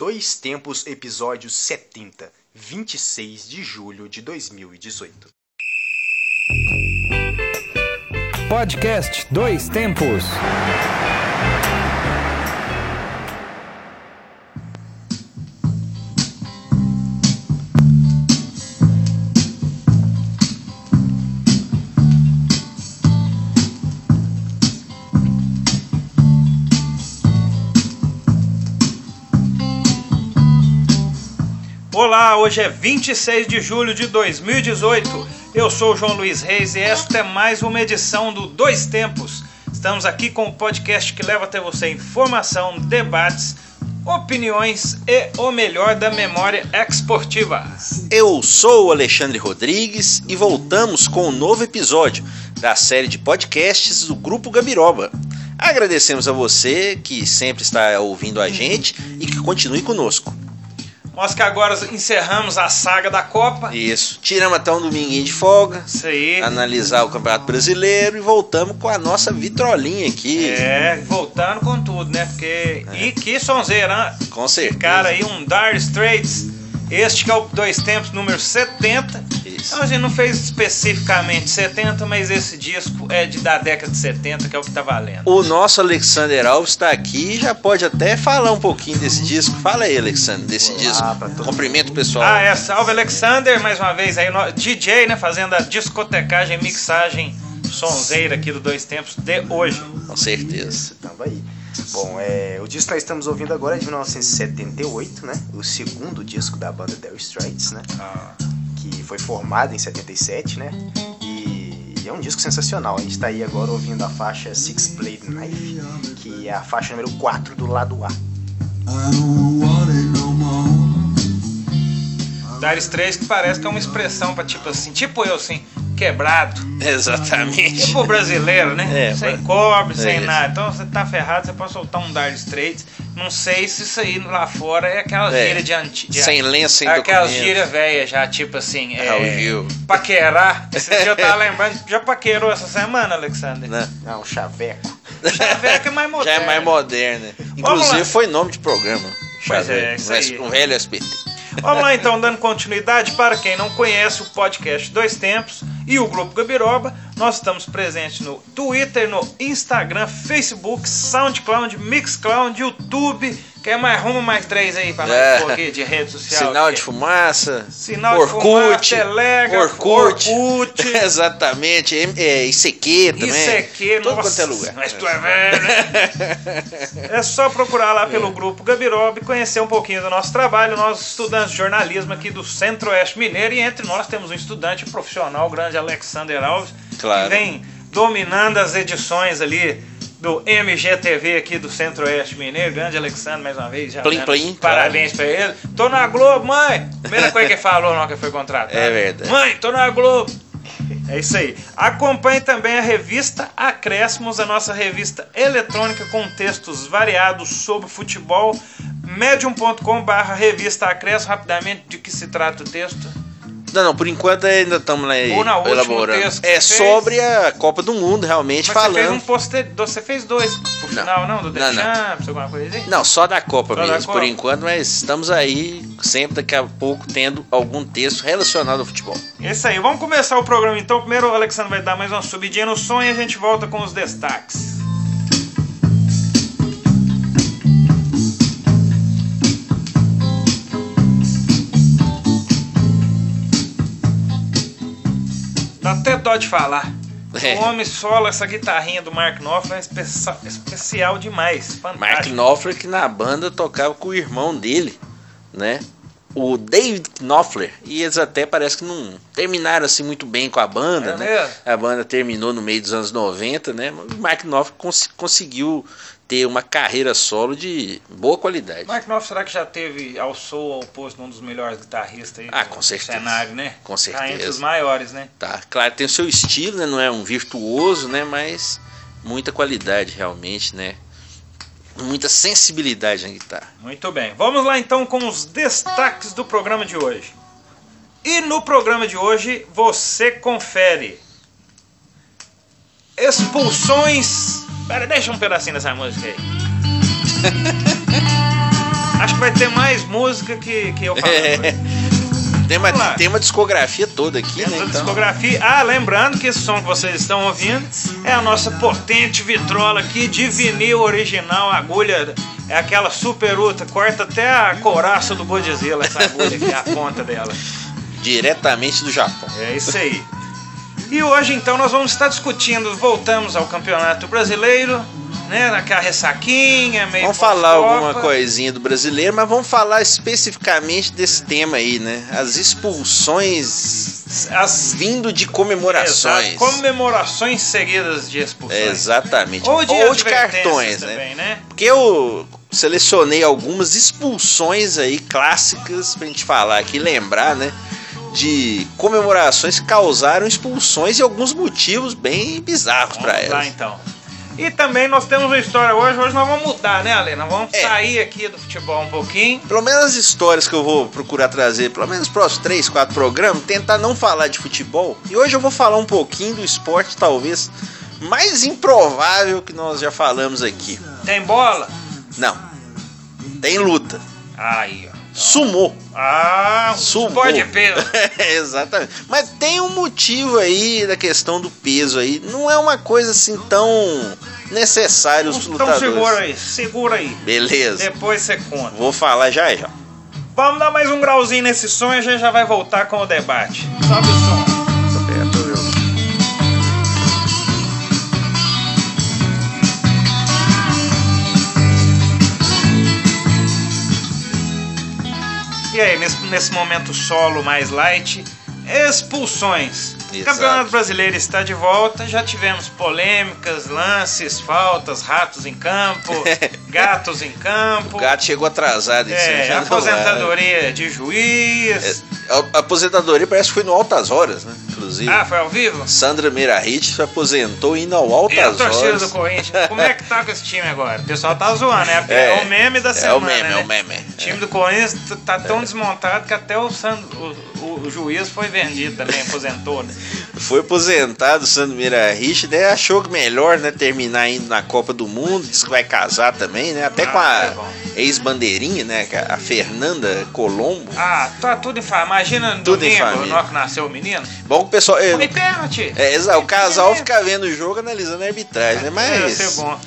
Dois Tempos, episódio 70, 26 de julho de 2018. Podcast Dois Tempos. Olá, hoje é 26 de julho de 2018. Eu sou o João Luiz Reis e esta é mais uma edição do Dois Tempos. Estamos aqui com o podcast que leva até você informação, debates, opiniões e o melhor da memória esportiva. Eu sou o Alexandre Rodrigues e voltamos com um novo episódio da série de podcasts do Grupo Gabiroba. Agradecemos a você que sempre está ouvindo a gente e que continue conosco. Nós que agora encerramos a saga da Copa. Isso. Tiramos até um dominguinho de folga. Isso aí. Analisar o Campeonato Brasileiro e voltamos com a nossa vitrolinha aqui. É, voltando com tudo, né? Porque. É. E que sonzeira, hein? Com certeza. Cara, aí um Dire Straits. Este que é o Dois Tempos número 70. Isso. Então a gente não fez especificamente 70, mas esse disco é de da década de 70, que é o que tá valendo. O nosso Alexander Alves está aqui e já pode até falar um pouquinho desse disco. Fala aí, Alexander, desse Olá disco. pra todo Cumprimento pessoal. Ah, é, salve Alexander, mais uma vez aí, no- DJ, né, fazendo a discotecagem, mixagem sonzeira aqui do Dois Tempos de hoje. Com certeza. Tamo aí. Bom, é, o disco que nós estamos ouvindo agora é de 1978, né? O segundo disco da banda Dire Straits, né? Que foi formado em 77, né? E, e é um disco sensacional. A gente tá aí agora ouvindo a faixa Six Blade Knife, que é a faixa número 4 do lado A. Dire Straits que parece que é uma expressão pra tipo assim, tipo eu assim, quebrado. Exatamente. Tipo brasileiro, né? É, sem mas- cobre, sem isso. nada. Então você tá ferrado, você pode soltar um Dire Straits. Não sei se isso aí lá fora é aquela É. gíria de antigo. Sem lenço, sem Aquelas gírias velhas já, tipo assim, é, Raul Gil. paquerar. Dia eu tava lembrando, já paquerou essa semana, Alexander? Né? Não, chaveco. Chaveco é mais Já moderno. é mais moderno. né? Inclusive foi nome de programa. Pois é, Chaveco. isso aí. Um velho SBT. Vamos lá então, dando continuidade. Para quem não conhece o podcast Dois Tempos e o Grupo Gabiroba, nós estamos presentes no Twitter, no Instagram, Facebook, SoundCloud, Mixcloud, YouTube. Quer mais rumo, mais três aí para nós É. aqui de rede social? Sinal de fumaça. Sinal de Orkut. fumaça, Telegram, Orkut. Orkut. Exatamente. É, ICQ também. ICQ, Todo nossa, quanto é lugar. Mas tu é velho, né? É só procurar lá pelo grupo Gabiroba e conhecer um pouquinho do nosso trabalho. Nós estudantes de jornalismo aqui do Centro-Oeste Mineiro e entre nós temos um estudante profissional, o grande Alexander Alves, Claro. que vem dominando as edições ali do MGTV aqui do Centro-Oeste Mineiro. Grande Alexandre, mais uma vez. Já Plim, plim, Parabéns pra ele. Tô na Globo, mãe! Primeira coisa que ele falou hora que foi contratado. É verdade. Mãe, tô na Globo! É isso aí. Acompanhe também a revista Acréscimos, a nossa revista eletrônica com textos variados sobre futebol. medium.com/barra revista Acréscimos. Rapidamente, de que se trata o texto? Não, não, por enquanto ainda estamos lá Ou elaborando. É sobre a Copa do Mundo, realmente, Mas você fez falando. um poster, você fez dois pro final, não? Do The Não, não. Champions, alguma coisa assim? Não, só da Copa Só da mesmo, Copa. por enquanto, mas estamos aí, sempre daqui a pouco, tendo algum texto relacionado ao futebol. Isso aí, vamos começar o programa então. Primeiro o Alexandre vai dar mais uma subidinha no som e a gente volta com os destaques. Dá até dó de falar. É. O homem solo, essa guitarrinha do Mark Knopfler é espe- especial demais. Mark Fantástico. Knopfler que na banda tocava com o irmão dele, né? O David Knopfler. E eles até parece que não terminaram assim muito bem com a banda, É né? mesmo? A banda terminou no meio dos anos 90, né? O Mark Knopfler cons- conseguiu ter uma carreira solo de boa qualidade. Mark Knopfler, será que já teve ao Soul ao posto um dos melhores guitarristas aí Ah, com certeza. cenário, né? Com Tá entre certeza. os maiores, né? Tá, claro, tem o seu estilo, né? Não é um virtuoso, né? Mas muita qualidade realmente, né? Muita sensibilidade na guitarra. Muito bem. Vamos lá então com os destaques do programa de hoje. E no programa de hoje você confere expulsões. Pera, deixa um pedacinho dessa música aí. Acho que vai ter mais música que, que eu falando. É. Tem uma, tem uma discografia toda aqui, Temos né? Então, discografia. Ah, lembrando que esse som que vocês estão ouvindo é a nossa potente vitrola aqui de vinil original, agulha. É aquela super ultra, corta até a coraça do Godzilla, essa agulha aqui, a ponta dela. diretamente do Japão. É isso aí. E hoje então nós vamos estar discutindo, voltamos ao Campeonato Brasileiro, né? Naquela ressaquinha, meio Vamos falar alguma coisinha do brasileiro, mas vamos falar especificamente desse tema aí, né? As expulsões As vindo de comemorações. Exato, comemorações seguidas de expulsões. Exatamente. Ou de, Ou de cartões, né? também, né? Porque eu selecionei algumas expulsões aí clássicas pra gente falar aqui, lembrar, né? De comemorações causaram expulsões e alguns motivos bem bizarros pra Vamos lá elas. então. E também nós temos uma história hoje, hoje nós vamos mudar, né, Ale? Nós vamos É. sair aqui do futebol um pouquinho. Pelo menos as histórias que eu vou procurar trazer, pelo menos nos próximos 3, 4 programas, tentar não falar de futebol. E hoje eu vou falar um pouquinho do esporte, talvez mais improvável que nós já falamos aqui. Tem bola? Não. Tem luta. Aí, ó. Sumô. Ah, Sumô. esporte de peso. Exatamente. Mas tem um motivo aí da questão do peso aí. Não é uma coisa assim tão necessária os Então lutadores. segura aí, segura aí. Beleza. Depois você conta. Vou falar já já. Vamos dar mais um grauzinho nesse som e a gente já vai voltar com o debate. Sobe o som. E aí, nesse, nesse momento solo mais light, expulsões. O Exato. Campeonato Brasileiro está de volta, já tivemos polêmicas, lances, faltas, ratos em campo, gatos em campo. O gato chegou atrasado. É, vai. aposentadoria de juiz. A a aposentadoria parece que foi no Altas Horas, né? Inclusive. Ah, foi ao vivo? Sandra Meirahit se aposentou indo ao E a torcida Horas. do Corinthians? Como é que tá com esse time agora? O pessoal tá zoando, né? É, é, o meme da é semana. o meme, né? é o meme. O time do Corinthians tá tão desmontado que até o, Sandro, o, o juiz foi vendido também, aposentou. Né? Foi aposentado o Sandro Meirahit, né? Achou que melhor, né? Terminar indo na Copa do Mundo. Disse que vai casar também, né? Até Ah, com é a bom. ex-bandeirinha, né? é A Fernanda Colombo. Ah, tá tudo em família. Imagina no Tudo em domingo, família. na hora que nasceu o menino. Bom pessoal. É, Foi pênalti. é, exato, o casal fica vendo o jogo analisando a arbitragem, né? Mas. ser bom.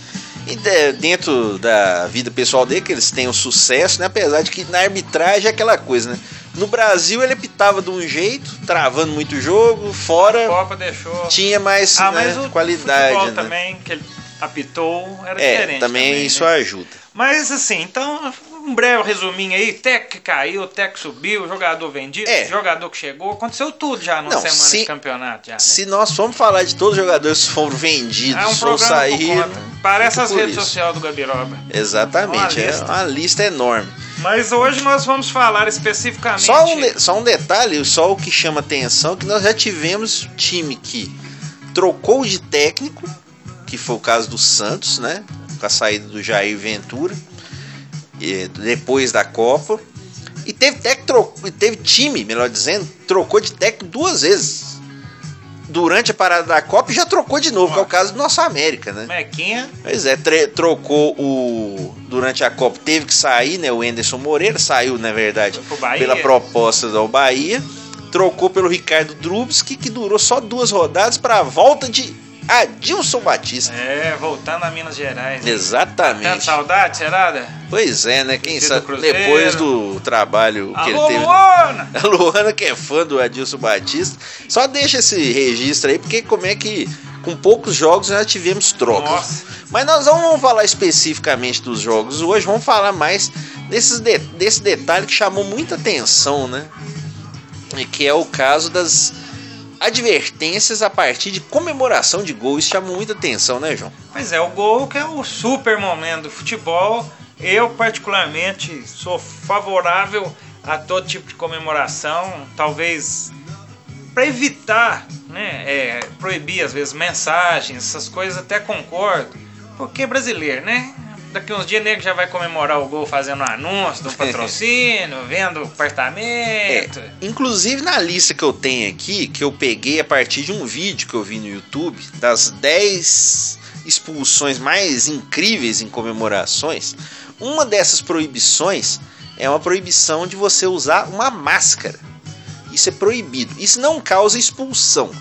E de- dentro da vida pessoal dele, que eles têm um sucesso, né? Apesar de que na arbitragem é aquela coisa, né? No Brasil ele apitava de um jeito, travando muito jogo, A fora Copa deixou. tinha mais Ah, né, mas o qualidade. futebol né? também, que ele apitou, era É, diferente. também, isso né? ajuda. Mas assim, então, um breve resuminho aí: Tec que caiu, Tec subiu, jogador vendido, É. jogador que chegou, aconteceu tudo já numa Não, semana se- de campeonato. Já, né? Se nós formos falar de todos os jogadores que foram vendidos É um ou saíram. Parece as redes sociais do Gabiroba. Exatamente, Uma é lista. uma lista enorme. Mas hoje nós vamos falar especificamente. Só um, de- só um detalhe, só o que chama atenção, que nós já tivemos time que trocou de técnico, que foi o caso do Santos, né? Com a saída do Jair Ventura, e depois da Copa. E teve, técnico, e teve time, melhor dizendo, trocou de técnico duas vezes. Durante a parada da Copa e já trocou de novo, que é o caso do nosso América, né? Mequinha. Pois é, trocou o. Durante a Copa teve que sair, né? O Anderson Moreira saiu, na verdade, pela proposta do Bahia. Trocou pelo Ricardo Drubski, que durou só duas rodadas para a volta de Adilson Batista. É, voltando a Minas Gerais. Tendo Exatamente. saudade, serada? Pois é, né? Quem sabe Cruzeiro. depois do trabalho que ele Alô, teve. Luana! A Luana, que é fã do Adilson Batista, só deixa esse registro aí, porque como é que com poucos jogos já tivemos trocas. Nossa. Mas nós não vamos falar especificamente dos jogos hoje, vamos falar mais desses de- desse detalhe que chamou muita atenção, né? E que é o caso das advertências a partir de comemoração de gol. Isso chamou muita atenção, né, João? Pois é, o gol que é o super momento do futebol. Eu, particularmente, sou favorável a todo tipo de comemoração. Talvez para evitar, né, é, proibir às vezes mensagens, essas coisas, até concordo. Porque é brasileiro, né? Daqui uns dias nego já vai comemorar o gol fazendo um anúncio do patrocínio, vendo apartamento. É, inclusive na lista que eu tenho aqui, que eu peguei a partir de um vídeo que eu vi no YouTube, das 10 expulsões mais incríveis em comemorações, uma dessas proibições é uma proibição de você usar uma máscara. Isso é proibido. Isso não causa expulsão.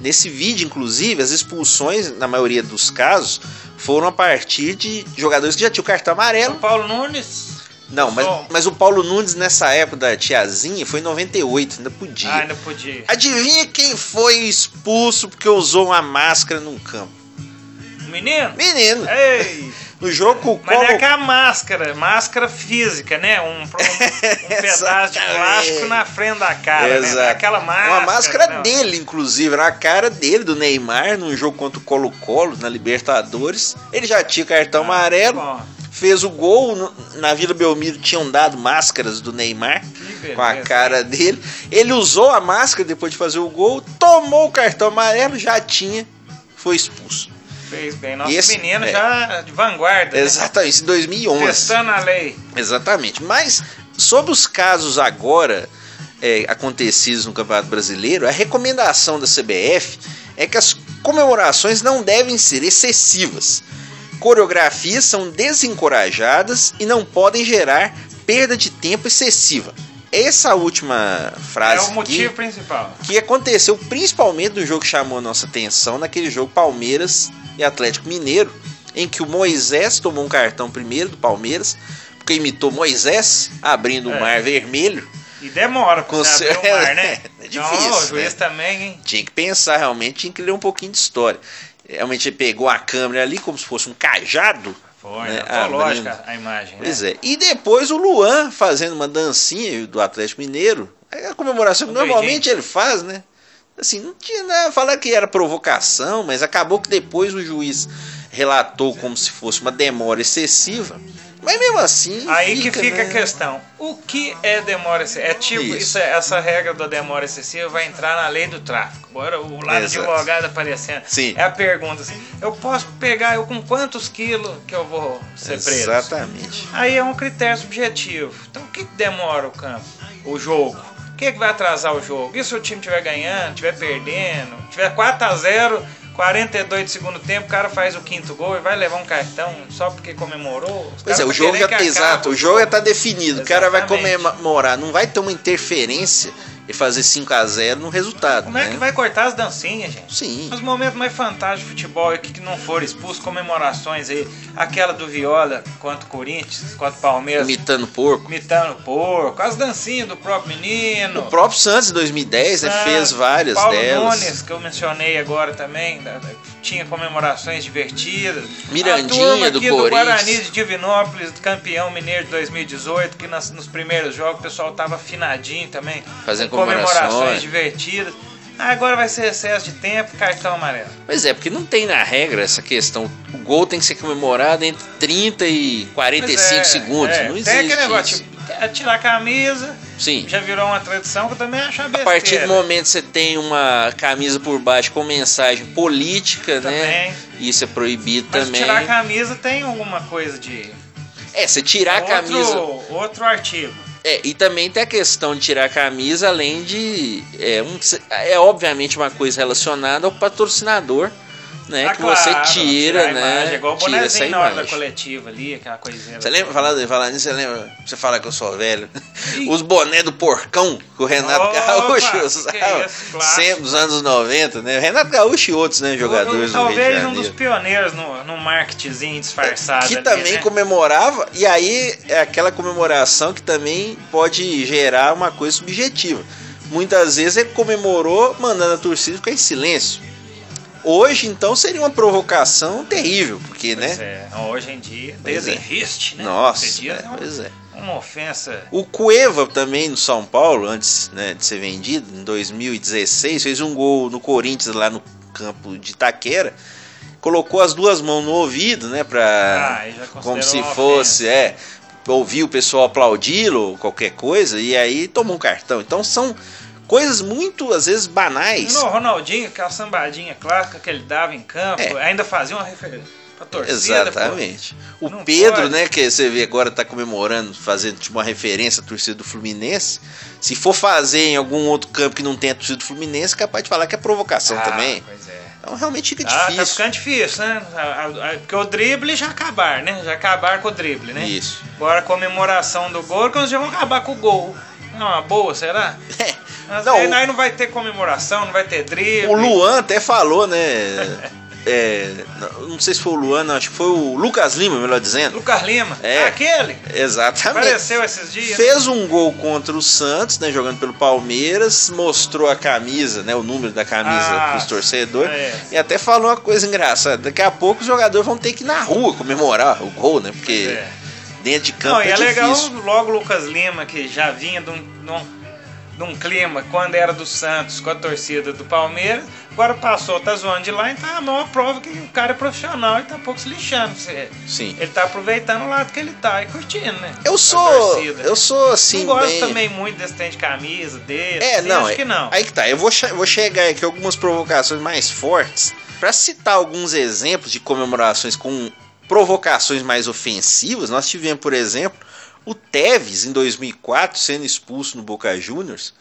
Nesse vídeo, inclusive, as expulsões, na maioria dos casos, foram a partir de jogadores que já tinham cartão amarelo. São Paulo Nunes. Não, mas, mas o Paulo Nunes nessa época da tiazinha foi em 98, ainda podia. Ah, ainda podia. Adivinha quem foi expulso porque usou uma máscara num campo? Menino? Menino, Ei! No jogo o Mas não é Colo- que a máscara, máscara física, né? Um, um- um pedaço de plástico na frente da cara, né? É Exato. Aquela máscara. Uma máscara não. dele, inclusive, na cara dele, do Neymar, num jogo contra o Colo-Colo, na Libertadores. Ele já tinha cartão amarelo, Bom, fez o gol. Na Vila Belmiro tinham dado máscaras do Neymar que com a beleza, cara dele. Ele usou a máscara depois de fazer o gol, tomou o cartão amarelo, já tinha, foi expulso. Fez bem. Nosso esse- menino é. já de vanguarda. né? Exatamente, isso em 2011. Testando a lei. Exatamente. Mas sobre os casos agora é, acontecidos no Campeonato Brasileiro, a recomendação da CBF é que as comemorações não devem ser excessivas. Coreografias são desencorajadas e não podem gerar perda de tempo excessiva. Essa última É frase o aqui, motivo principal. que aconteceu principalmente no jogo que chamou a nossa atenção, naquele jogo Palmeiras e Atlético Mineiro, em que o Moisés tomou um cartão primeiro do Palmeiras, porque imitou Moisés abrindo o É. mar vermelho. E demora Com você cer- abrir o mar, né? É difícil, o juiz né? também, hein? Tinha que pensar realmente, tinha que ler um pouquinho de história. Realmente ele pegou a câmera ali como se fosse um cajado. Foi, né, antológica abrindo. a imagem, né? Pois é. E depois o Luan fazendo uma dancinha do Atlético Mineiro. É a comemoração que normalmente ele faz, né? Assim, não tinha nada. Falar que era provocação, mas acabou que depois o juiz relatou como se fosse uma demora excessiva. Mas mesmo assim. Aí que fica né? a questão. O que é demora excessiva? É tipo, Isso. isso essa regra da demora excessiva vai entrar na lei do tráfico. Agora o lado Exato. advogado aparecendo. Sim. É a pergunta assim, eu posso pegar eu com quantos quilos que eu vou ser preso? Exatamente. Aí é um critério subjetivo. Então o que, que demora o campo? O jogo. O que, que vai atrasar o jogo? E se o time estiver ganhando, estiver perdendo, tiver 4 a 0 42 de segundo tempo, o cara faz o quinto gol e vai levar um cartão só porque comemorou? Os Pois é, o jogo já tá exato, o jogo já tá definido. O cara vai Exatamente. comemorar, não vai ter uma interferência e fazer 5 a 0 no resultado. Como é né? que vai cortar as dancinhas, gente? Sim. Os momentos mais fantásticos de futebol é que, não foram expulsos, comemorações aí. Aquela do Viola contra o Corinthians, contra o Palmeiras, Imitando porco. imitando porco, as dancinhas do próprio menino. O próprio Santos em 2010 né, Ah, fez várias Paulo delas. Nunes, que eu mencionei agora também, da- da- tinha comemorações divertidas. Mirandinha do aqui Corinthians. Guarani de Divinópolis, campeão mineiro de 2018, que nas- nos primeiros jogos o pessoal tava afinadinho também. Fazendo com comemorações comemorações. divertidas. Ah, Agora vai ser excesso de tempo, cartão amarelo. Pois é, porque não tem na regra essa questão. O gol tem que ser comemorado entre 30 e 45 Pois é, segundos. é, Não Tem existe. aquele negócio, isso. tipo, tirar a camisa, Sim. já virou uma tradição que eu também acho uma A besteira. partir do momento que você tem uma camisa por baixo com mensagem política, né? Também. Isso é proibido Mas também. tirar a camisa tem alguma coisa de. É, você tirar a outro, camisa. Outro artigo. É, e também tem a questão de tirar a camisa, além de. É, um, é obviamente uma coisa relacionada ao patrocinador, né? Ah, que claro, você tira, né? Imagem, igual o tira essa na hora da coletiva ali, aquela coisinha. Você lembra, falar, falar nisso, você lembra? Você fala que eu sou velho. Os boné do porcão que o Renato Opa, Gaúcho usava. sempre dos anos 90, né? Renato Gaúcho e outros, né? Jogadores do Rio de Talvez um dos pioneiros no, no marketingzinho disfarçado. que ali, também né? comemorava, e aí é aquela comemoração que também pode gerar uma coisa subjetiva. Muitas vezes ele comemorou mandando a torcida ficar em silêncio. Hoje, então, seria uma provocação terrível, porque, Pois né? é, hoje em dia, é. desenriste, né? Nossa, dia é, é uma- pois é. uma ofensa. O Cueva também no São Paulo, antes né, de ser vendido, em 2016, fez um gol no Corinthians lá no campo de Itaquera. Colocou as duas mãos no ouvido, né? Pra, Ah, como se fosse, é, ouvir o pessoal aplaudi-lo qualquer coisa, e aí tomou um cartão. Então são coisas muito, às vezes, banais. No Ronaldinho, aquela sambadinha clássica que ele dava em campo, É. ainda fazia uma referência torcida. Exatamente. O Não Pedro, pode. né, que você vê agora tá comemorando, fazendo tipo, uma referência à torcida do Fluminense. Se for fazer em algum outro campo que não tenha torcida do Fluminense, é capaz de falar que é pô. provocação Ah, também. Pois é. Então realmente fica Ah, tá difícil. ficando difícil, né? Porque o drible já acabar, né? Já acabar com o drible, né? Isso. Agora a comemoração do gol, que nós já vamos acabar com o gol. Não, uma boa, será? Às Não, vezes o- aí não vai ter comemoração, não vai ter drible. O Luan até falou, né? é, não- sei se foi o Luan, não, acho que foi o Lucas Lima, melhor dizendo. Lucas Lima. É. Aquele. Exatamente. Apareceu esses dias. Fez um gol contra o Santos, né, jogando pelo Palmeiras, mostrou a camisa, né, o número da camisa Ah, pros torcedores, é. e até falou uma coisa engraçada, daqui a pouco os jogadores vão ter que ir na rua comemorar o gol, né, porque é. Dentro de campo Não, e é, é legal logo o Lucas Lima, que já vinha de um, de um- de um clima quando era do Santos com a torcida do Palmeiras, agora passou, tá zoando de lá, então é a maior prova que o cara é profissional e tá pouco se lixando. Você- Sim. Ele tá aproveitando o lado que ele tá e curtindo, né? Eu sou, torcida. eu sou assim, não gosto bem... também muito desse trem de camisa dele. É, não, acho é- que não. Aí que tá, eu vou, vou chegar aqui algumas provocações mais fortes Pra citar alguns exemplos de comemorações com provocações mais ofensivas. Nós tivemos, por exemplo, o Tevez em 2004 sendo expulso no Boca Juniors,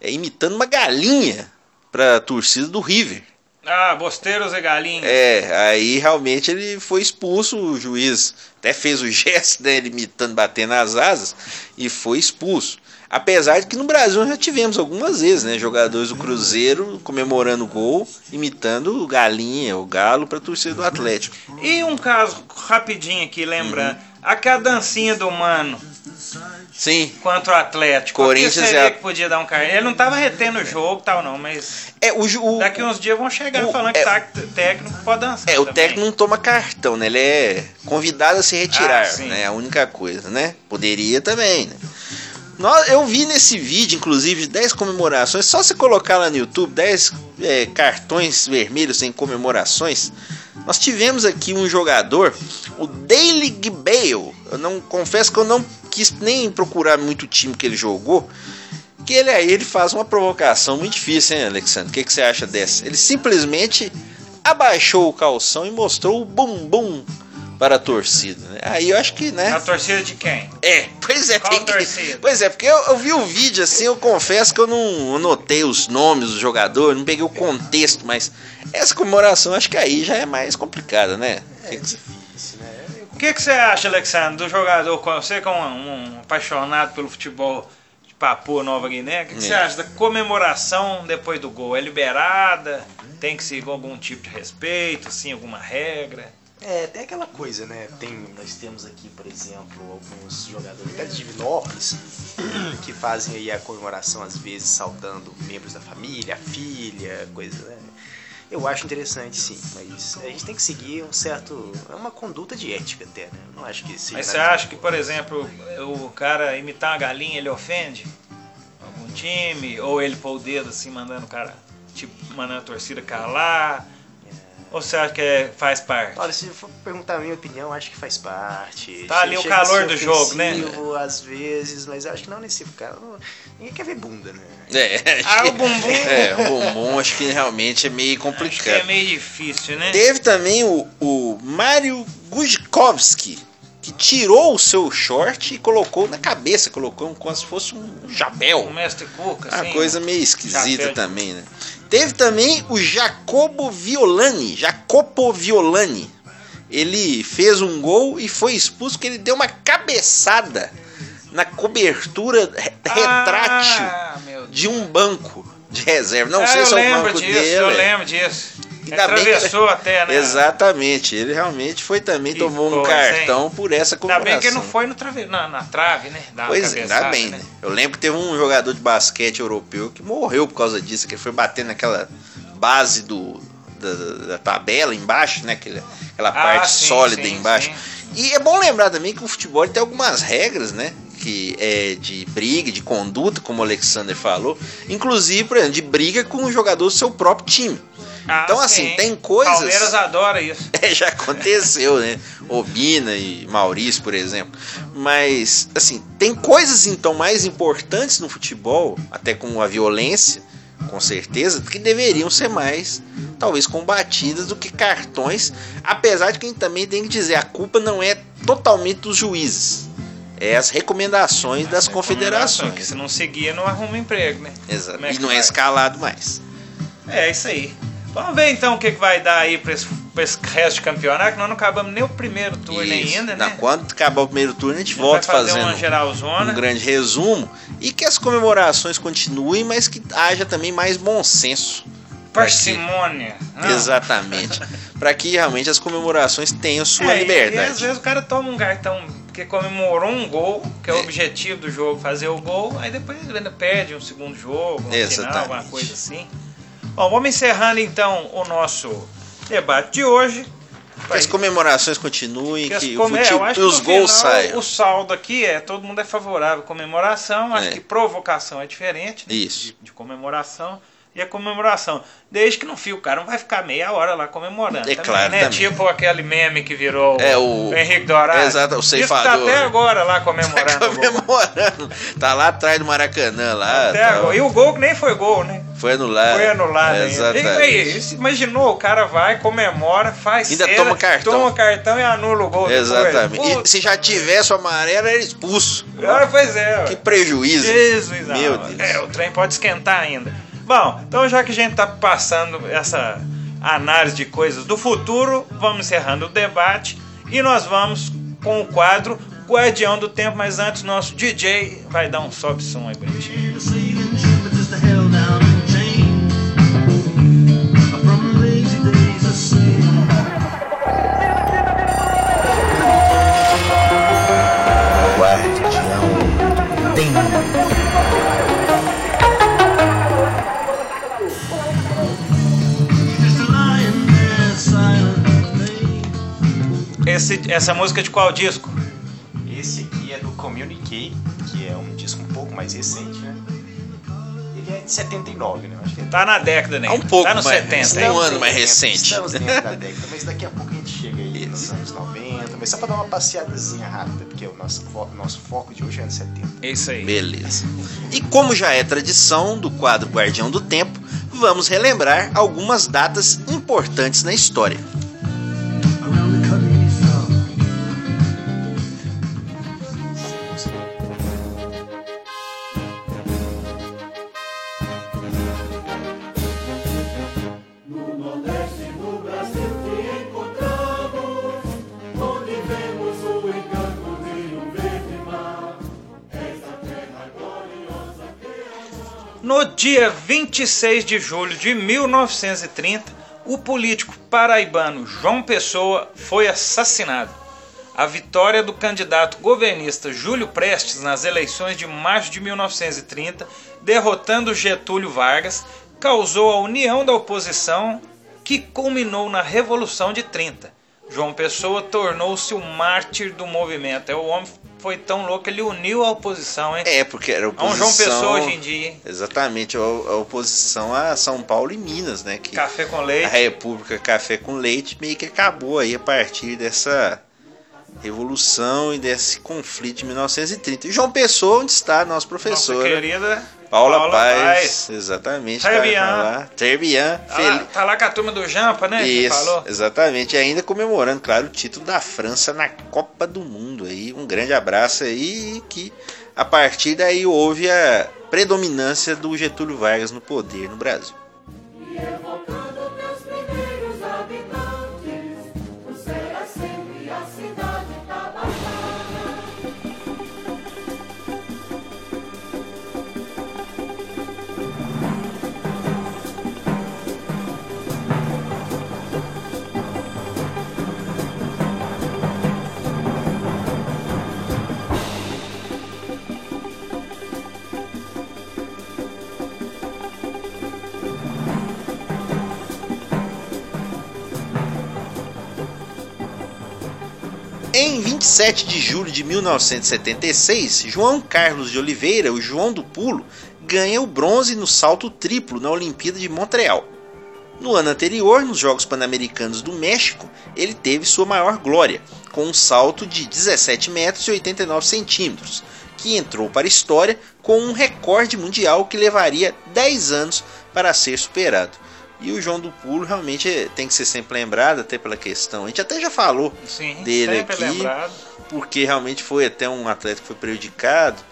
é, imitando uma galinha pra torcida do River. Ah, bosteiros e galinhas. É, aí realmente ele foi expulso, o juiz até fez o gesto dele imitando, batendo as asas e foi expulso. Apesar de que no Brasil já tivemos algumas vezes, né, jogadores do Cruzeiro comemorando o gol, imitando o galinha, o galo para torcida do Atlético. E um caso rapidinho aqui, lembrando. Uhum. Aquela dancinha do Mano Sim, contra o Atlético. Corinthians o é que podia dar um carrinho? Ele não tava retendo o jogo e tal, não, mas é o, o, daqui uns dias vão chegar o- falando é- que tá, técnico pode dançar. É, o também. técnico não toma cartão, né? Ele é convidado a se retirar, Ah, né? A única coisa, né? Poderia também, né? Eu vi nesse vídeo, inclusive, 10 comemorações. Só você colocar lá no YouTube 10 é, cartões vermelhos em comemorações. Nós tivemos aqui um jogador, o Daily Bale. Eu não confesso que eu não quis nem procurar muito o time que ele jogou. Que ele aí ele faz uma provocação muito difícil, hein, Alexandre? O que, que você acha dessa? Ele simplesmente abaixou o calção e mostrou o bumbum para a torcida. né? Aí eu acho que, né? A torcida de quem? É, pois é, Qual tem que- torcida? Pois é, porque eu, eu vi o vídeo assim, eu confesso que eu não anotei os nomes dos jogadores, não peguei o contexto, mas essa comemoração acho que aí já é mais complicada, né? É difícil, né? O que, que você acha, Alexandre, do jogador? Você que é um, um apaixonado pelo futebol de Papua Nova Guiné, o que, que você É. acha da comemoração depois do gol? É liberada? Tem que seguir algum tipo de respeito, assim, alguma regra? É, tem aquela coisa, né? Tem, nós temos aqui, por exemplo, alguns jogadores até de Divinópolis que fazem aí a comemoração, às vezes, saltando membros da família, a filha, coisa, né? Eu acho interessante, sim, mas a gente tem que seguir um certo. É uma conduta de ética até, né? Eu não acho que seja. Mas você acha que, por exemplo, o cara imitar uma galinha, ele ofende algum time? Ou ele pôr o dedo assim, mandando o cara, tipo, mandando a torcida calar? Ou você acha que é- faz parte? Olha, se for perguntar a minha opinião, acho que faz parte. Tá ali o Chega a calor do jogo, né? Às vezes, mas acho que não nesse caso. Ninguém quer ver bunda, né? É, Ah, acho o bumbum. que, é, o bumbum acho que realmente é meio Acho que é complicado. meio difícil, né? Teve também o, o Mário Gujkowski, que tirou o seu short e colocou na cabeça, colocou como se fosse um chapéu. O mestre Cuca, Uma assim. coisa meio esquisita também, né? Teve também o Jacobo Violani, Jacopo Violani. Ele fez um gol e foi expulso porque ele deu uma cabeçada na cobertura re- retrátil Ah, de um banco de reserva. Não ah, sei se é o banco disso, dele. eu é. lembro disso. Ainda bem Atravessou até, né? Exatamente, ele realmente foi também, Que tomou um coisa, cartão por essa Ainda comemoração. bem que ele não foi no trave... na, na trave, né? Uma Pois é, ainda bem, né? Eu lembro que teve um jogador de basquete europeu que morreu por causa disso, que ele foi bater naquela base do, da, da- tabela embaixo, né? Aquela, aquela Ah, parte sim, sólida sim, embaixo. sim. E é bom lembrar também que o futebol tem algumas regras, né? Que é de briga, de conduta, como o Alexander falou. Inclusive, por exemplo, de briga com o jogador do seu próprio time. Ah, Então, assim, sim. tem coisas- Palmeiras adora isso. É, já aconteceu, né? Obina e Maurício, por exemplo. Mas, assim, tem coisas então mais importantes no futebol, até como a violência, com certeza, que deveriam ser mais, talvez, combatidas do que cartões. Apesar de que a gente também tem que dizer, a culpa não é totalmente dos juízes. É as recomendações das Que confederações. se não seguir, não arruma emprego, né? Exato. É E que não é escalado mais. É, isso aí. Vamos ver então o que, que vai dar aí pra esse, pra esse resto de campeonato, que nós não acabamos nem o primeiro turno Isso. ainda, Na- né? Quando acabar o primeiro turno, a gente volta fazer fazendo um grande resumo e que as comemorações continuem, mas que haja também mais bom senso. Pra que- Parcimônia. Não. Exatamente. Para que realmente as comemorações tenham sua É, E, e às liberdade. vezes o cara toma um cartão que comemorou um gol, que é, o É. objetivo do jogo, fazer o gol, aí depois ele ainda perde um segundo jogo, um final, alguma coisa assim. Bom, vamos encerrando então o nosso debate de hoje. Que as comemorações continuem, Que que come- o é, fute- eu acho e os gols saiam. O saldo aqui é todo mundo é favorável à comemoração. Acho É. que provocação é diferente né, Isso. de, de comemoração. E a comemoração, desde que não fio, o cara não vai ficar meia hora lá comemorando. É também, claro, né? também. Tipo aquele meme que virou É, o- Henrique Dourado. Exato, o Isso ceifador. tá até agora lá Tá comemorando. o gol. comemorando. Tá lá atrás do Maracanã, lá. Até tá- agora. E o gol que nem foi gol, né? Foi anulado. Foi anulado ainda. Exatamente. E imaginou, o cara vai, comemora, faz Ainda cera, toma cartão. toma cartão e anula o gol. Exatamente. E se já tivesse o amarelo, era expulso. ah, pois é. Que prejuízo. Jesus, Meu amado. Deus. É, o trem pode esquentar ainda. Bom, então já que a gente tá passando essa análise de coisas do futuro, vamos encerrando o debate e nós vamos com o quadro Guardião do Tempo, mas antes nosso DJ vai dar um sobe som aí. Esse, essa música é de qual disco? Esse aqui é do Communique, que é um disco um pouco mais recente, né? Ele é de 79, né? Acho que é Tá na década, né? É um pouco tá no mais- 70. um hein? ano mais recente. Estamos dentro da década, mas daqui a pouco a gente chega aí nos anos 90, mas só pra dar uma passeadazinha rápida, porque o nosso, fo- nosso foco de hoje é anos 70. É Isso aí. Beleza. E como já é tradição do quadro Guardião do Tempo, vamos relembrar algumas datas importantes na história. Dia 26 de julho de 1930, o político paraibano João Pessoa foi assassinado. A vitória do candidato governista Júlio Prestes nas eleições de março de 1930, derrotando Getúlio Vargas, causou a união da oposição que culminou na Revolução de 30. João Pessoa tornou-se o mártir do movimento. É, O homem foi tão louco que ele uniu a oposição, hein? É, porque era É oposição... um João Pessoa hoje em dia, hein? Exatamente, a, a oposição a São Paulo e Minas, né? Que Café com a leite. República Café com Leite meio que acabou aí a partir dessa revolução e desse conflito de 1930. E João Pessoa, onde está nossa Nossa professora querida Paula, Paula Paz, Paz. exatamente. Falar. Trevian, Tá fel- lá, tá lá com a turma do Jampa, né? Isso, falou. exatamente. E ainda comemorando, claro, o título da França na Copa do Mundo. Aí, um grande abraço aí que a partir daí houve a predominância do Getúlio Vargas no poder no Brasil. Evocando meus 27 de julho de 1976, João Carlos de Oliveira, o João do Pulo, ganha o bronze no salto triplo na Olimpíada de Montreal. No ano anterior, nos Jogos Pan-Americanos do México, ele teve sua maior glória, com um salto de 17 metros e 89 centímetros, que entrou para a história com um recorde mundial que levaria 10 anos para ser superado. E o João do Pulo realmente tem que ser sempre lembrado, até pela questão. A gente até já falou Sim, dele aqui. lembrado. porque realmente foi até um atleta que foi prejudicado.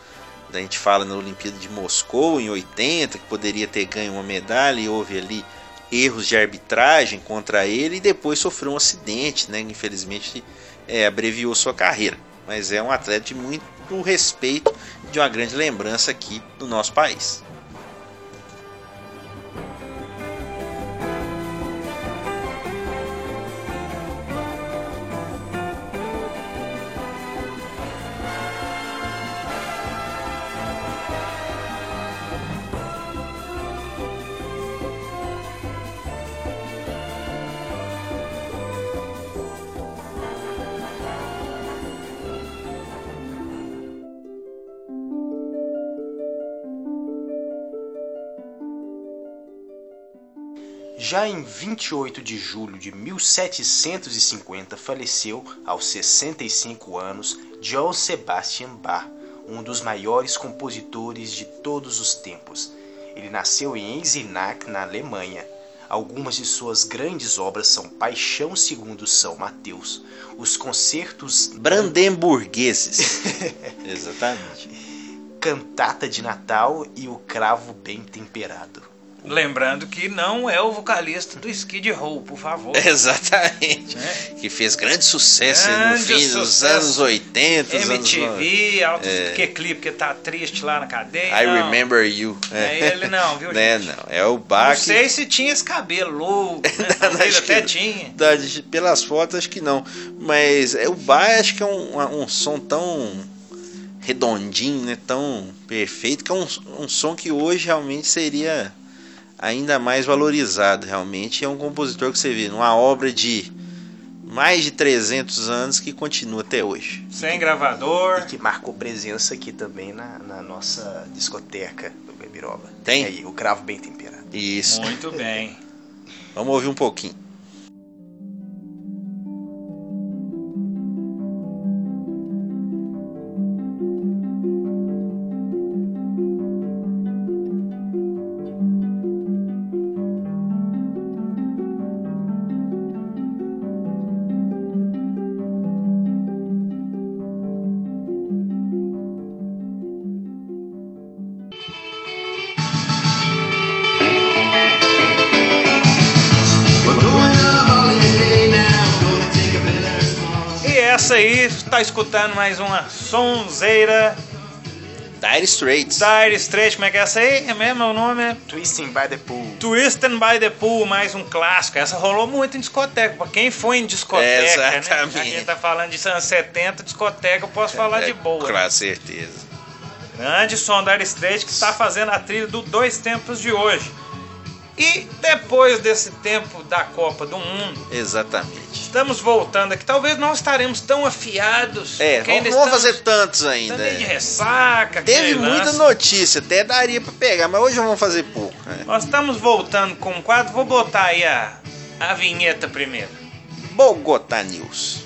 A gente fala na Olimpíada de Moscou em 80, que poderia ter ganho uma medalha e houve ali erros de arbitragem contra ele e depois sofreu um acidente, né? Infelizmente é, abreviou sua carreira. Mas é um atleta de muito respeito, de uma grande lembrança aqui do nosso país. Já em 28 de julho de 1750 faleceu, aos 65 anos, Johann Sebastian Bach, um dos maiores compositores de todos os tempos. Ele nasceu em Eisenach, na Alemanha. Algumas de suas grandes obras são Paixão segundo São Mateus, os concertos Brandemburgueses. Exatamente. Cantata de Natal e o Cravo Bem Temperado. Lembrando que não é o vocalista do Skid Row, por favor. Exatamente. Né? Que fez grande sucesso aí no Grande fim dos sucesso. anos 80. os anos MTV, altos É. que clipe que tá triste lá na cadeia. I não. Remember You. É ele não, viu, Né, gente? não. É o Não Bach. sei se tinha esse cabelo louco, né? Não, que até não. tinha. Da- pelas fotos, acho que não. Mas é, o Bach acho que é um, um som tão redondinho, né? Tão perfeito, que é um, um som que hoje realmente seria ainda mais valorizado, realmente. É um compositor que você vê numa obra de mais de 300 anos que continua até hoje. Sem gravador. E que marcou presença aqui também na, na nossa discoteca do Gabiroba. Tem? aí, o Cravo Bem Temperado. Isso. Muito bem. Vamos ouvir um pouquinho. Tá escutando mais uma sonzeira Dire Straits. Dire Straits, como é que é essa aí? É mesmo o nome? É Twisting by the Pool. Twisting by the Pool, mais um clássico. Essa rolou muito em discoteca. Pra quem foi em discoteca, né? Exatamente. Que a gente tá falando de anos 70, discoteca, eu posso falar de boa. Com né? certeza. Grande som Dire Straits que está fazendo a trilha do Dois Tempos de hoje. E depois desse tempo da Copa do Mundo, Exatamente. Estamos voltando aqui. Talvez não estaremos tão afiados. É, não ainda vamos estamos fazer tantos ainda. também de é. ressaca. Teve muita lance. notícia, até daria pra pegar, mas hoje vamos fazer pouco. né? Nós estamos voltando com um quadro. Vou botar aí a, a vinheta primeiro. Bogotá News.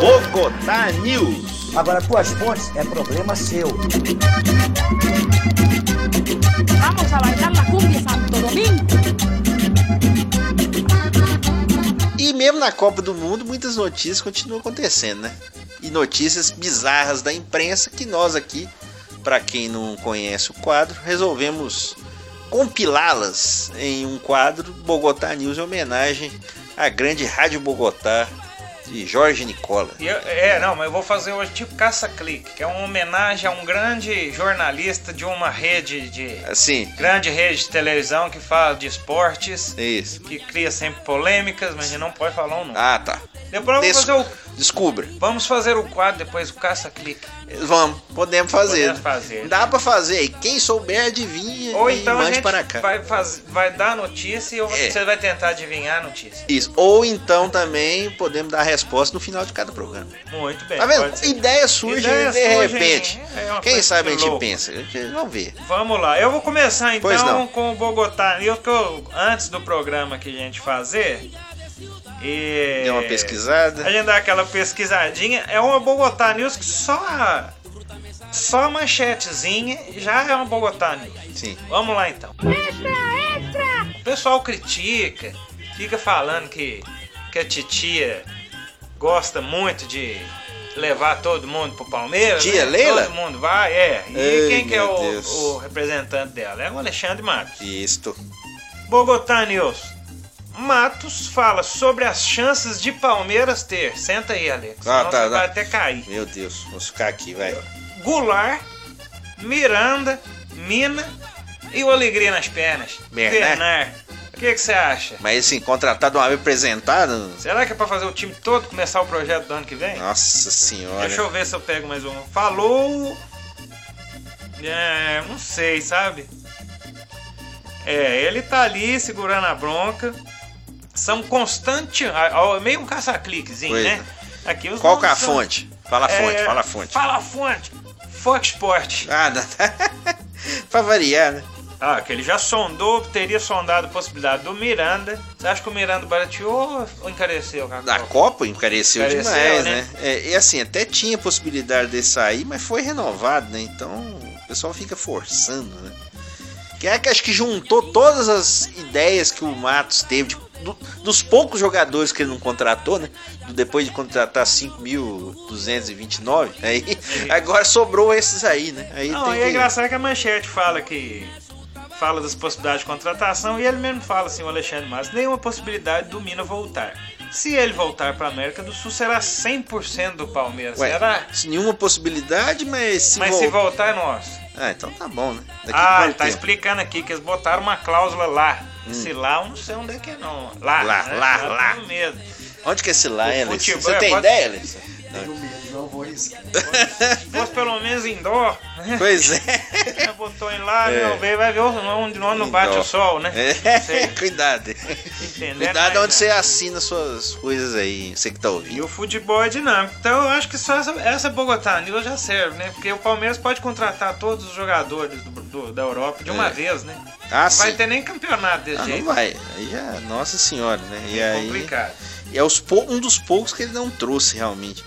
Bogotá News. Agora, tuas fontes é problema seu. E mesmo na Copa do Mundo, muitas notícias continuam acontecendo, né? E notícias bizarras da imprensa que nós aqui, para quem não conhece o quadro, resolvemos compilá-las em um quadro Bogotá News em homenagem à grande Rádio Bogotá de Jorge Nicola. Eu- é, não, mas eu vou fazer hoje tipo caça-clique, que é uma homenagem a um grande jornalista de uma rede de. Assim, Grande rede de televisão que fala de esportes, isso. que cria sempre polêmicas, mas a gente não pode falar o nome. Ah, tá. Depois vamos Des- fazer o. Descubra. Vamos fazer o quadro depois, o caça-clique. Vamos, podemos fazer. Podemos fazer. Dá pra fazer. Quem souber, adivinha Ou e então a mande gente para cá. vai, faz, vai dar a notícia e eu- É. você vai tentar adivinhar a notícia. Isso. Ou então também podemos dar a resposta no final de cada programa. Muito bem. Tá vendo? pode ser. Ideia de surge, repente. é Quem sabe a gente louca. pensa. Vamos ver. Vamos lá, eu vou começar então com o Bogotá. Eu eu, antes do programa que a gente fazer. E... Deu uma pesquisada. A gente dá aquela pesquisadinha. É uma Bogotá News que só a, só a manchetezinha já é uma Bogotá News. Sim. Vamos lá então. O pessoal critica, fica falando que, que a titia gosta muito de levar todo mundo pro Palmeiras. Tia né? Leila? Todo mundo vai, é. E Ei, quem que é o, o representante dela? É o Alexandre Matos. Isto. Bogotá News. Matos fala sobre as chances de Palmeiras ter. Senta aí, Alex. Ah, tá, você vai tá. até cair. Meu Deus, vamos ficar aqui, vai. Goulart, Miranda, Mina e o Alegria nas pernas. Bernard. Bernard. O que que você acha? Mas assim, contratado uma vez apresentado. Será que é pra fazer o time todo começar o projeto do ano que vem? Nossa senhora. Deixa eu ver se eu pego mais um. Falou. É, não sei, sabe? É, ele tá ali segurando a bronca. São constante. ó, Meio um caça-cliquezinho, né? Aqui os Qual que é a são- fonte? Fala a fonte, É, fala a fonte. Fala a fonte. Fox Sport. Ah, não. pra variar, né? Ah, que ele já sondou, teria sondado a possibilidade do Miranda. Você acha que o Miranda barateou ou encareceu? Da Copa? Copa encareceu, Encareceu, demais, né? né? É, e assim, até tinha possibilidade de sair, mas foi renovado, né? Então o pessoal fica forçando, né? Que é que acho que juntou todas as ideias que o Matos teve, de- do- dos poucos jogadores que ele não contratou, né? Depois de contratar 5.229, aí agora sobrou esses aí, né? Aí Não, tem e é que... engraçado que a manchete fala que. Fala das possibilidades de contratação e ele mesmo fala assim, o Alexandre Matos, nenhuma possibilidade do Mina voltar. Se ele voltar para América do Sul, será 100% do Palmeiras. Ué, será? nenhuma possibilidade, mas se Mas vol- se voltar é nosso. Ah, então tá bom, né? Daqui Ah, tá explicando aqui que eles botaram uma cláusula lá. Esse lá eu não sei onde é que é não. Lá, Hum. Lá, né? lá, lá. medo. Onde que é esse lá, futebol Você é- tem pode- ideia, Alex? Tenho medo, não vou arriscar. Se fosse pelo menos indoor, né? Pois é. Já botou ele lá, É. meu bem, vai ver onde não bate o sol, né? É, Sei. cuidado. Entendendo? Cuidado Mas, onde né? você assina suas coisas aí, você que tá E ouvindo. o futebol é dinâmico. Então eu acho que só essa, essa Bogotá News já serve, né? Porque o Palmeiras pode contratar todos os jogadores do- do- da Europa de uma É. vez, né? Ah, Não sim. vai ter nem campeonato desse Ah, não jeito. vai. Aí já, nossa senhora, né? E É aí complicado. é os pou- um dos poucos que ele não trouxe realmente.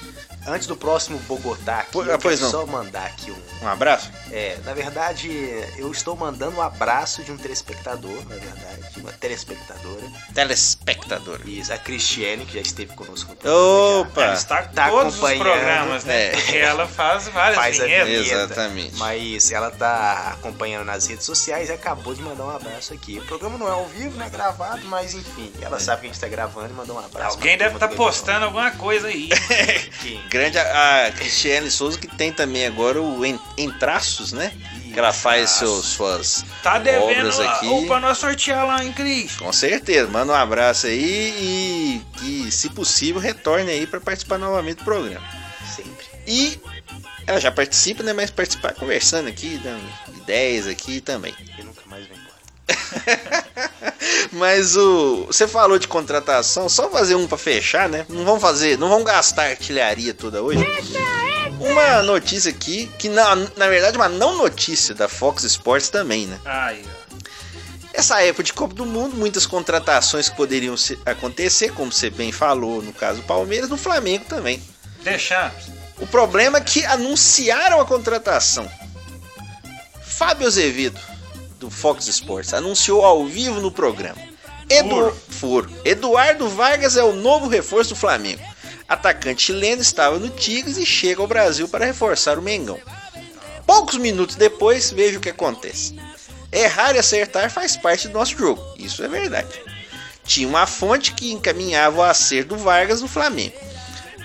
Antes do próximo Bogotá aqui, Po- eu ah, pois quero não. só mandar aqui um. Um abraço. É, na verdade, eu estou mandando um abraço de um telespectador, na verdade, de uma telespectadora. Telespectador. Isso, a Cristiane, que já esteve conosco. Opa! Ela está Tá todos os acompanhando, programas, né? é. Ela faz várias Faz a vinhetas. vinheta. Exatamente. Mas ela tá acompanhando nas redes sociais e acabou de mandar um abraço aqui. O programa não é ao vivo, né? Gravado, mas enfim, ela sabe que a gente tá gravando e mandou um abraço. Alguém deve estar do postando alguma coisa aí. Quem? Grande a, a Cristiane Souza que tem também agora o em, em traços, né? Que ela faz seus, suas Tá devendo obras aqui. Ou pra nós sortear lá, hein, Cris? Com certeza, manda um abraço aí e que, se possível, retorne aí para participar novamente do programa. Sempre. E ela já participa, né? Mas participar conversando aqui, dando ideias aqui também. E nunca mais vem. Mas o. Você falou de contratação, só fazer um para fechar, né? Não vamos fazer, não vamos gastar artilharia toda hoje. Uma notícia aqui, que na, na verdade é uma não notícia da Fox Sports também, né? Ó. Essa época de Copa do Mundo, muitas contratações que poderiam se- acontecer, como você bem falou, no caso do Palmeiras, no Flamengo também. Deixamos. O problema é que anunciaram a contratação. Fábio Azevedo, do Fox Sports, anunciou ao vivo no programa. Edu... Furo. Eduardo Vargas é o novo reforço do Flamengo. Atacante chileno estava no Tigres e chega ao Brasil para reforçar o Mengão. Poucos minutos depois, veja o que acontece. Errar e acertar faz parte do nosso jogo, isso é verdade. Tinha uma fonte que encaminhava o acerto do Vargas no Flamengo.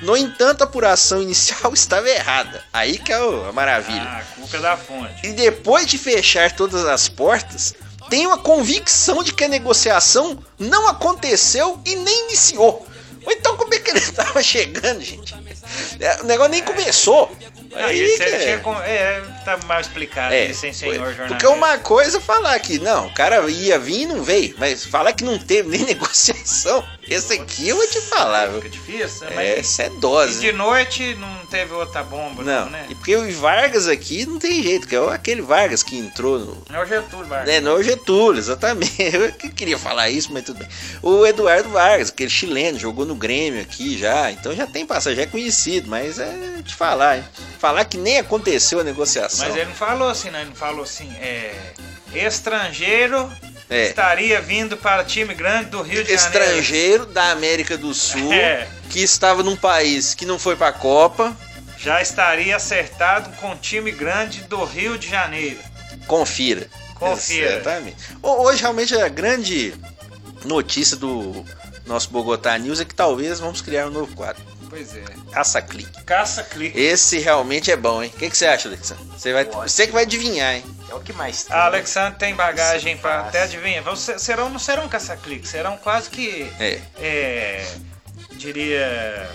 No entanto, a apuração inicial estava errada. Aí que é a maravilha. Ah, a culpa é da fonte. E depois de fechar todas as portas, tenho a convicção de que a negociação não aconteceu e nem iniciou. Ou então como é que ele estava chegando, gente? É, O negócio nem começou. Aí esse que é- tinha é, tá mal explicado é, isso, sem senhor jornalista. porque uma coisa é falar que não, o cara ia vir e não veio, mas falar que não teve nem negociação, esse aqui eu vou te falar? Fica difícil, né? Mas Essa é e dose. de noite não teve outra bomba, não, Não, né? e porque o Vargas aqui não tem jeito, que é aquele Vargas que entrou no, Não é o Getúlio Vargas. É, não é o Getúlio, exatamente. Eu que queria falar isso, mas tudo bem. O Eduardo Vargas, aquele chileno, jogou no Grêmio aqui já, então já tem passagem, já é conhecido, mas é te falar, hein? Falar que nem aconteceu a negociação. Mas ele não falou assim, né? Ele não falou assim, é. Estrangeiro É. estaria vindo para time grande do Rio de Janeiro. Estrangeiro da América do Sul, É. que estava num país que não foi pra Copa, já estaria acertado com um time grande do Rio de Janeiro. Confira. Confira. Exatamente. Ho- Hoje, realmente, a grande notícia do nosso Bogotá News é que talvez vamos criar um novo quadro. Pois é. Caça Clique. Caça-clique. Esse realmente é bom, hein? O que, que você acha, Alexandre? Você, vai, você que vai adivinhar, hein? É o que mais tem. A Alexandre tem bagagem Isso para até adivinhar. Serão, não serão caça-clique, serão quase que. É. é, diria.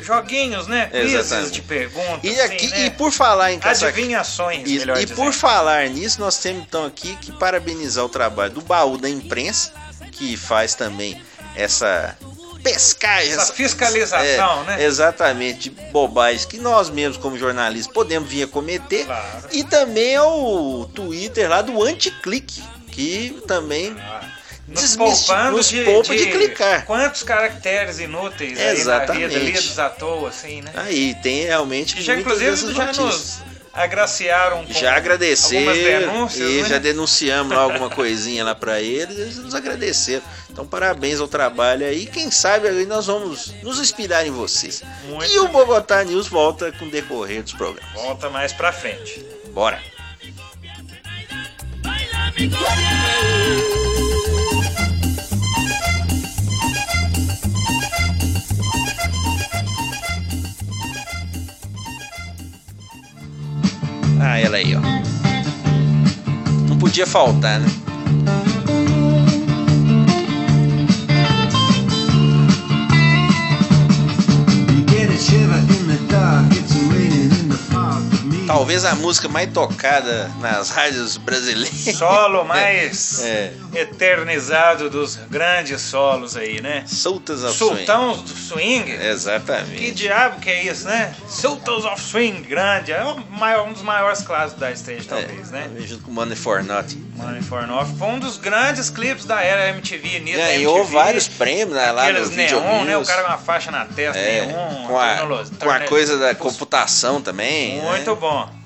Joguinhos, né? Quizzes de perguntas. E, assim, aqui, né? e por falar em caça Adivinhações, E, melhor e dizendo. por falar nisso, nós temos então aqui que parabenizar o trabalho do baú da imprensa, que faz também essa pescagem, Essa fiscalização, é, né? Exatamente, bobagens que nós mesmos, como jornalistas, podemos vir a cometer. Claro. E também é o Twitter lá do Anticlique, que também Nos desmisti- poupando nos de, poupa de de clicar. Quantos caracteres inúteis aí na Exatamente. vida, lidos à toa, assim, né? Aí tem realmente já, inclusive, já notícias. nos agraciaram com Já denúncias, e né? já denunciamos lá alguma coisinha lá pra eles, eles nos agradeceram. Então parabéns ao trabalho aí, quem sabe aí nós vamos nos inspirar em vocês. Muito e o bem. Bogotá News volta com o decorrer dos programas. Volta mais pra frente. Bora! Ah, ela aí, ó. Não podia faltar, né? Talvez a música mais tocada nas rádios brasileiras. Solo mais É. eternizado dos grandes solos aí, né? Soltas ao swing. Sultãos do Swing. Que Exatamente. diabo que é isso, né? Sultans of Swing, grande. É o maior- um dos maiores clássicos da stage, talvez, né? É, junto com Money for Nothing. Money for Nothing. Foi um dos grandes clipes da era MTV. Ganhou MTV, vários prêmios né, lá no Aqueles Video neon, né? O cara com uma faixa na testa, É, neon. com a, com a coisa da computação também. Muito né? bom.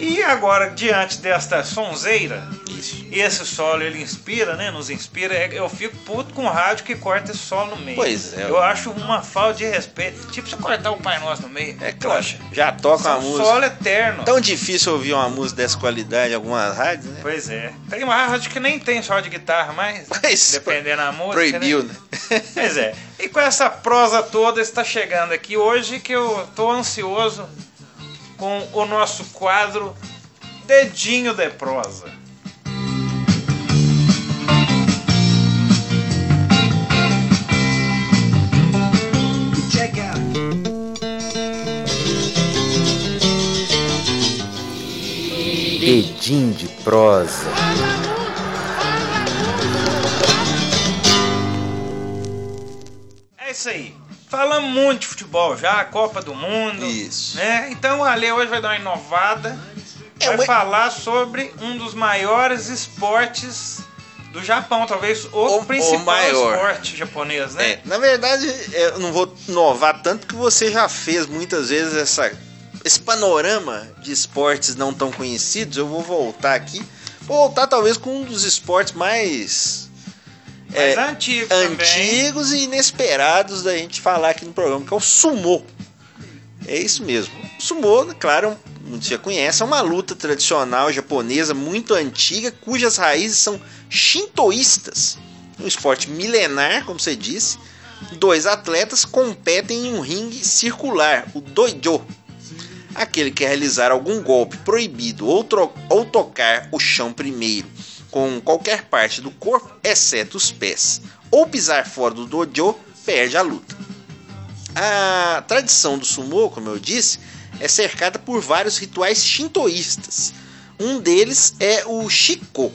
E agora, diante desta sonzeira, Isso. esse solo ele inspira, né? Nos inspira. É- Eu fico puto com o rádio que corta esse solo no meio. Pois é. Eu acho uma falta de respeito. Tipo, você cortar o Pai Nosso no meio. É claro. Já toca é uma um música. solo eterno. Tão difícil ouvir uma música dessa qualidade em algumas rádios, né? Pois é. Tem uma rádio que nem tem solo de guitarra mais. Mas, dependendo da música. Proibiu, né? né? Pois é. E com essa prosa toda está chegando aqui hoje que eu tô ansioso com o nosso quadro Dedinho de Prosa. Edim de prosa. É isso aí. Falamos muito de futebol já, Copa do Mundo. Isso. Né? Então o Ale hoje vai dar uma inovada. É, vai mas- falar sobre um dos maiores esportes do Japão, talvez o, O- o principal maior. esporte japonês, né? É, na verdade, eu não vou inovar tanto que você já fez muitas vezes essa, esse panorama de esportes não tão conhecidos. Eu vou voltar aqui. Vou voltar talvez com um dos esportes mais Mas é, antigo também. antigos e inesperados da gente falar aqui no programa, que é o sumô. É isso mesmo. O sumô, claro, muitos já conhecem, é uma luta tradicional japonesa muito antiga, cujas raízes são shintoístas. Um esporte milenar, como você disse. Dois atletas competem em um ringue circular, o dojo. Aquele que realizar algum golpe proibido ou, ou tocar o chão primeiro com qualquer parte do corpo, exceto os pés, ou pisar fora do dojo, perde a luta. A tradição do sumo, como eu disse, é cercada por vários rituais shintoístas. Um deles é o shiko,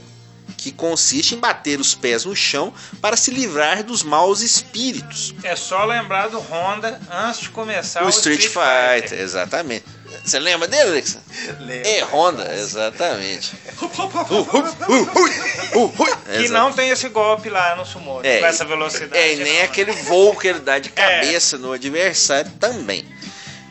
que consiste em bater os pés no chão para se livrar dos maus espíritos. É só lembrar do Honda antes de começar o, o Street, Fighter, exatamente. Você lembra dele, Alex? Lembro. É Honda, exatamente. Que não tem esse golpe lá no sumo, É, com essa velocidade. É, e nem não. aquele voo que ele dá de cabeça no adversário também.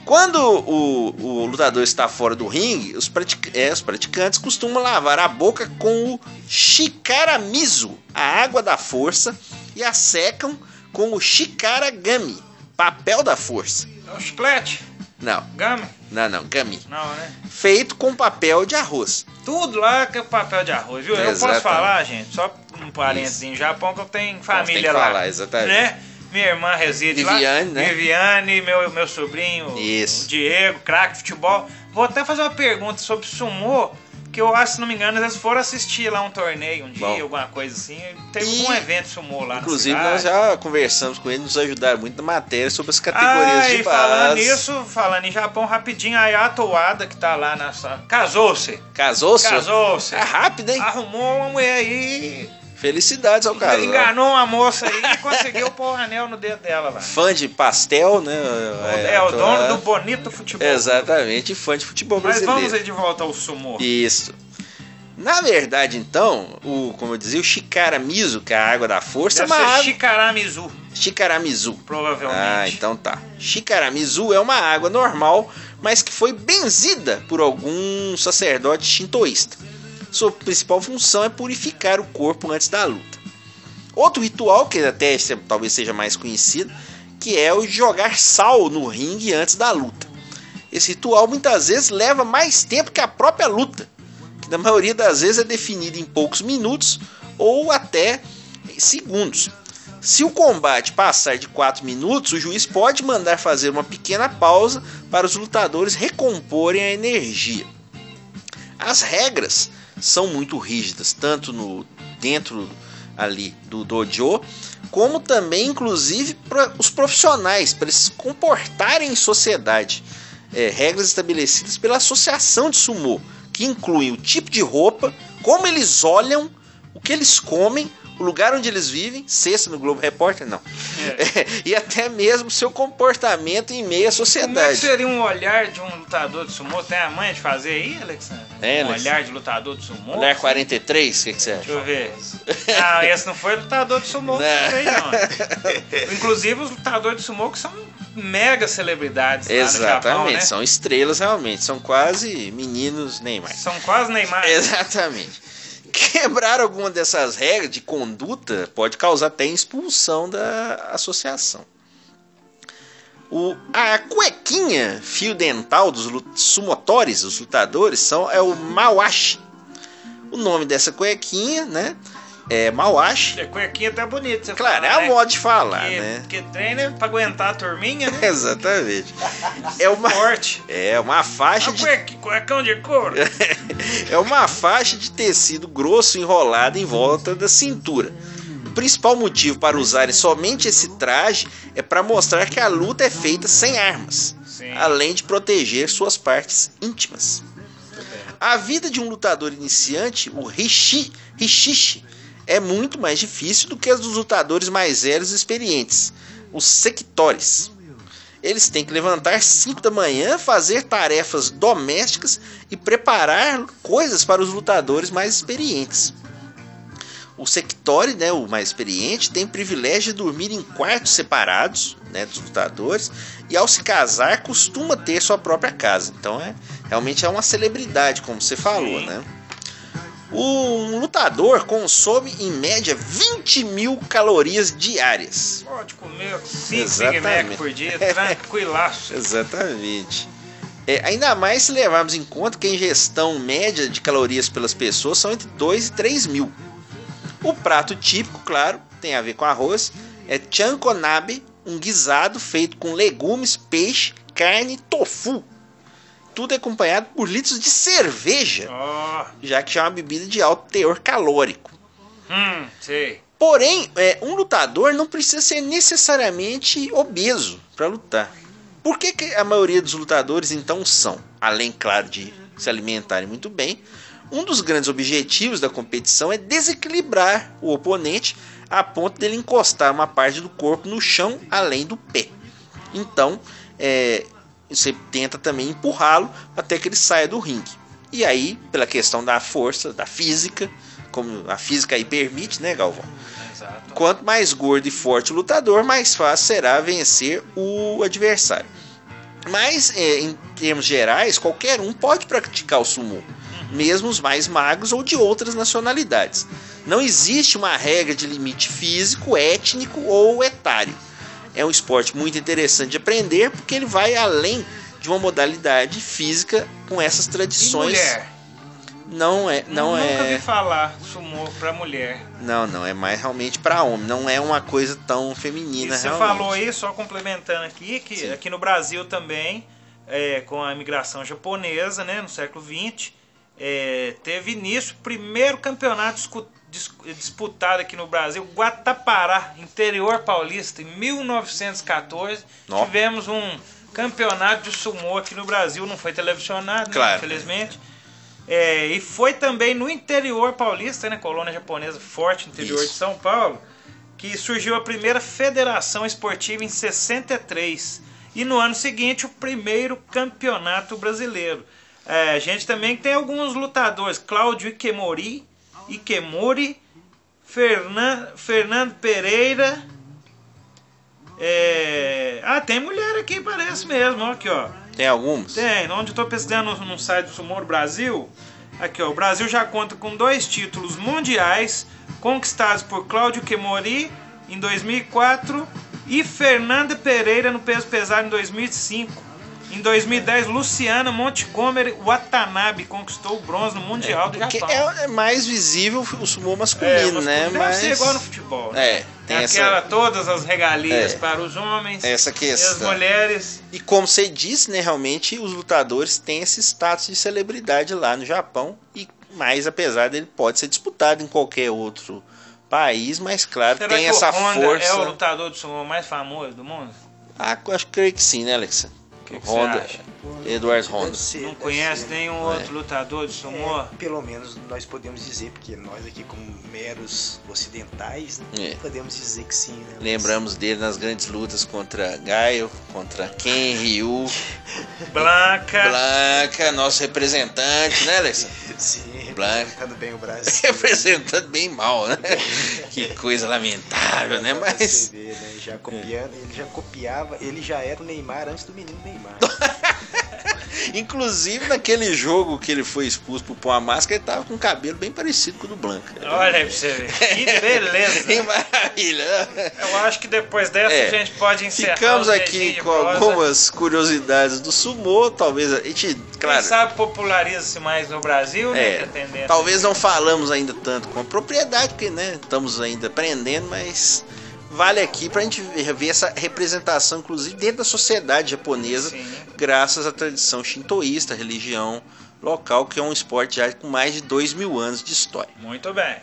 Quando o, o lutador está fora do ringue, os, pratic- é, os praticantes costumam lavar a boca com o shikaramizu, a água da força, e a secam com o shikaragami, papel da força. É o chiclete. Não, Gami? não, não, gami. Não, né? Feito com papel de arroz. Tudo lá que é papel de arroz, viu? Eu posso falar, gente, só um parênteses em Japão que eu tenho família tem que lá. falar, exatamente. Né? Minha irmã reside lá. Viviane, né? Viviane, meu, meu sobrinho, Isso. Diego, craque de futebol. Vou até fazer uma pergunta sobre sumô, que eu acho, se não me engano, eles foram assistir lá um torneio um dia, Bom. alguma coisa assim. Teve E, um evento sumô lá Inclusive, na nós já conversamos com ele, nos ajudaram muito na matéria sobre as categorias Ah, de e falando base. nisso, falando em Japão, rapidinho, a Yato Wada, que tá lá nessa... Casou-se. Casou-se? Casou-se. É rápido, hein? Arrumou uma mulher aí, Felicidades ao casal. enganou uma moça aí e conseguiu pôr o anel no dedo dela lá. Fã de pastel, né? É, o atual- dono do bonito futebol. Exatamente, fã de futebol Mas brasileiro. vamos aí de volta ao sumô. Isso. Na verdade, então, o, como eu dizia, o Shikaramizu, que é a água da força, é Deve uma ser água... Shikaramizu, Shikaramizu. provavelmente. Ah, então tá. Shikaramizu é uma água normal, mas que foi benzida por algum sacerdote shintoísta. Sua principal função é purificar o corpo antes da luta. Outro ritual, que até se- talvez seja mais conhecido, que é o jogar sal no ringue antes da luta. Esse ritual muitas vezes leva mais tempo que a própria luta, que na maioria das vezes é definido em poucos minutos ou até segundos. Se o combate passar de 4 minutos, o juiz pode mandar fazer uma pequena pausa para os lutadores recomporem a energia. As regras são muito rígidas, tanto no dentro ali do dojo, como também inclusive para os profissionais, para eles se comportarem em sociedade. É, regras estabelecidas pela associação de sumô, que incluem o tipo de roupa, como eles olham, o que eles comem, o lugar onde eles vivem, sexta no Globo Repórter, não. e até mesmo seu comportamento em meio à Como é sociedade. seria um olhar de um lutador de sumô? Tem a manha de fazer aí, Alexandre? É, um Alex. olhar de lutador de sumô? Mulher 43, o que, que você Deixa acha? eu ver. Não, esse não foi lutador de sumô Não. fez, não. Inclusive, os lutadores de sumô que são mega celebridades no Japão, Exatamente, né? são estrelas realmente, são quase meninos Neymar. São quase Neymar. Exatamente. Quebrar alguma dessas regras de conduta pode causar até expulsão da associação. O, a cuequinha fio dental dos sumotores, os lutadores, são, é o Mawashi. O nome dessa cuequinha, né? É Mawashi. É cuequinha até bonita. Claro, é fala, a né? modo de falar, Porque, né? porque treina é pra aguentar a turminha, né? Exatamente. É uma, Forte. é uma faixa Uma de cuequi- cuecão de couro. é uma faixa de tecido grosso enrolada em volta da cintura. O principal motivo para usarem somente esse traje é para mostrar que a luta é feita sem armas, Sim. além de proteger suas partes íntimas. A vida de um lutador iniciante, o Rishi, Rishishi, é muito mais difícil do que a dos lutadores mais velhos e experientes, os sectores. Eles têm que levantar 5 da manhã, fazer tarefas domésticas e preparar coisas para os lutadores mais experientes. O sectore, né, o mais experiente, tem o privilégio de dormir em quartos separados né, dos lutadores e ao se casar costuma ter sua própria casa. Então é realmente é uma celebridade, como você falou, né? Um lutador consome em média 20 mil calorias diárias. Pode comer 5 Big. Mac por dia, tranquilaço. Exatamente. É, ainda mais se levarmos em conta que a ingestão média de calorias pelas pessoas são entre 2 e 3 mil. O prato típico, claro, tem a ver com arroz, é chankonabe, um guisado feito com legumes, peixe, carne e tofu. Tudo acompanhado por litros de cerveja, Ó, já que já é uma bebida de alto teor calórico. hum, sei. Porém, é, um lutador não precisa ser necessariamente obeso para lutar. Por que, que a maioria dos lutadores então são, além, claro, de se alimentarem muito bem, um dos grandes objetivos da competição é desequilibrar o oponente a ponto dele encostar uma parte do corpo no chão além do pé. Então, é, você tenta também empurrá-lo até que ele saia do ringue. E aí, pela questão da força, da física, como a física aí permite, né, Galvão? Exato. Quanto mais gordo e forte o lutador, mais fácil será vencer o adversário. Mas, é, em termos gerais, qualquer um pode praticar o sumo, mesmo os mais magros ou de outras nacionalidades. Não existe uma regra de limite físico, étnico ou etário. É um esporte muito interessante de aprender porque ele vai além de uma modalidade física com essas E tradições. mulher? Não é, não Nunca é. vi falar sumô pra mulher. Não, não, é mais realmente pra homem, não é uma coisa tão E feminina você realmente. falou aí, só complementando aqui, que Sim. aqui no Brasil também, é, com a imigração japonesa, né, no século XX, é, teve início o primeiro campeonato dis- disputado aqui no Brasil, Guatapará, interior paulista, em 1914. Nó. Tivemos um campeonato de sumô aqui no Brasil, não foi televisionado, né, Claro. infelizmente. É, e foi também no interior paulista, né, colônia japonesa forte interior Isso. de São Paulo, que surgiu a primeira federação esportiva em 63 e no ano seguinte o primeiro campeonato brasileiro. É, a gente também tem alguns lutadores, Cláudio Ikemori, Ikemori, Fernan, Fernando Pereira. é, Ah, tem mulher aqui, parece mesmo, ó, aqui ó. Tem algumas? Tem, onde eu tô pesquisando no, site do Sumo do Brasil. Aqui, ó, o Brasil já conta com dois títulos mundiais conquistados por Cláudio Kemori em 2004 e Fernanda Pereira no peso pesado em 2005. Em 2010, Luciana Montgomery Watanabe conquistou o bronze no Mundial do Porque Japão. é, é mais visível o sumô É, masculino, mas né? Deve Mas ser igual no futebol. né? É, tem Tem essa- aquela, todas as regalias É. para os homens essa e as questão. mulheres. E como você disse, né, realmente os lutadores têm esse status de celebridade lá no Japão e mais apesar dele pode ser disputado em qualquer outro país, mas claro, Será tem que essa o Honda força. é o lutador de sumo mais famoso do mundo? Ah, acho que creio que sim, né, Alexa? Que que Honda, você acha? Eduardo Honda. Ser, Não conhece ser. nenhum É. outro lutador de sumô? É, pelo menos nós podemos dizer, porque nós aqui como meros ocidentais, né, É. podemos dizer que sim, né? Lembramos dele nas grandes lutas contra Gaio, contra Ken Ryu, Blanca. Blanca, nosso representante, né, Alexa? Sim, Blanca. representando bem o Brasil. Representando bem mal, né? Que coisa lamentável, né? Mas você né, já copiando, ele já copiava, ele já era o Neymar antes do menino Neymar. Inclusive, naquele jogo que ele foi expulso por pôr a máscara, ele tava com um cabelo bem parecido com o do Blanca. Olha aí pra você ver. Que Que beleza. maravilha! Eu acho que depois dessa É. a gente pode encerrar. Ficamos os aqui com prosa. algumas curiosidades do sumô, talvez a gente, Quem claro, sabe populariza-se mais no Brasil, né? É, que tendência- talvez não falamos ainda tanto com a propriedade, porque né, estamos ainda aprendendo, mas vale aqui pra gente ver, ver essa representação, inclusive dentro da sociedade japonesa, Sim. graças à tradição shintoísta, religião local, que é um esporte já com mais de dois mil anos de história. Muito bem.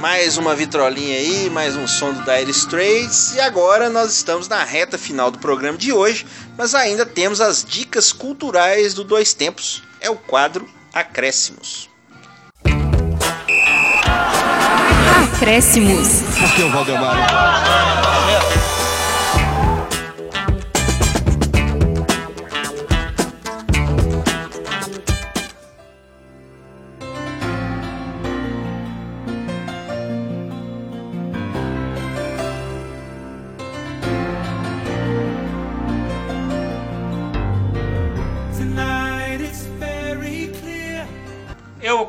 Mais uma vitrolinha aí, mais um som do Dire Straits. E agora nós estamos na reta final do programa de hoje, mas ainda temos as dicas culturais do Dois Tempos. É o quadro Acréscimos. Acréscimos. Aqui é o Valdemar.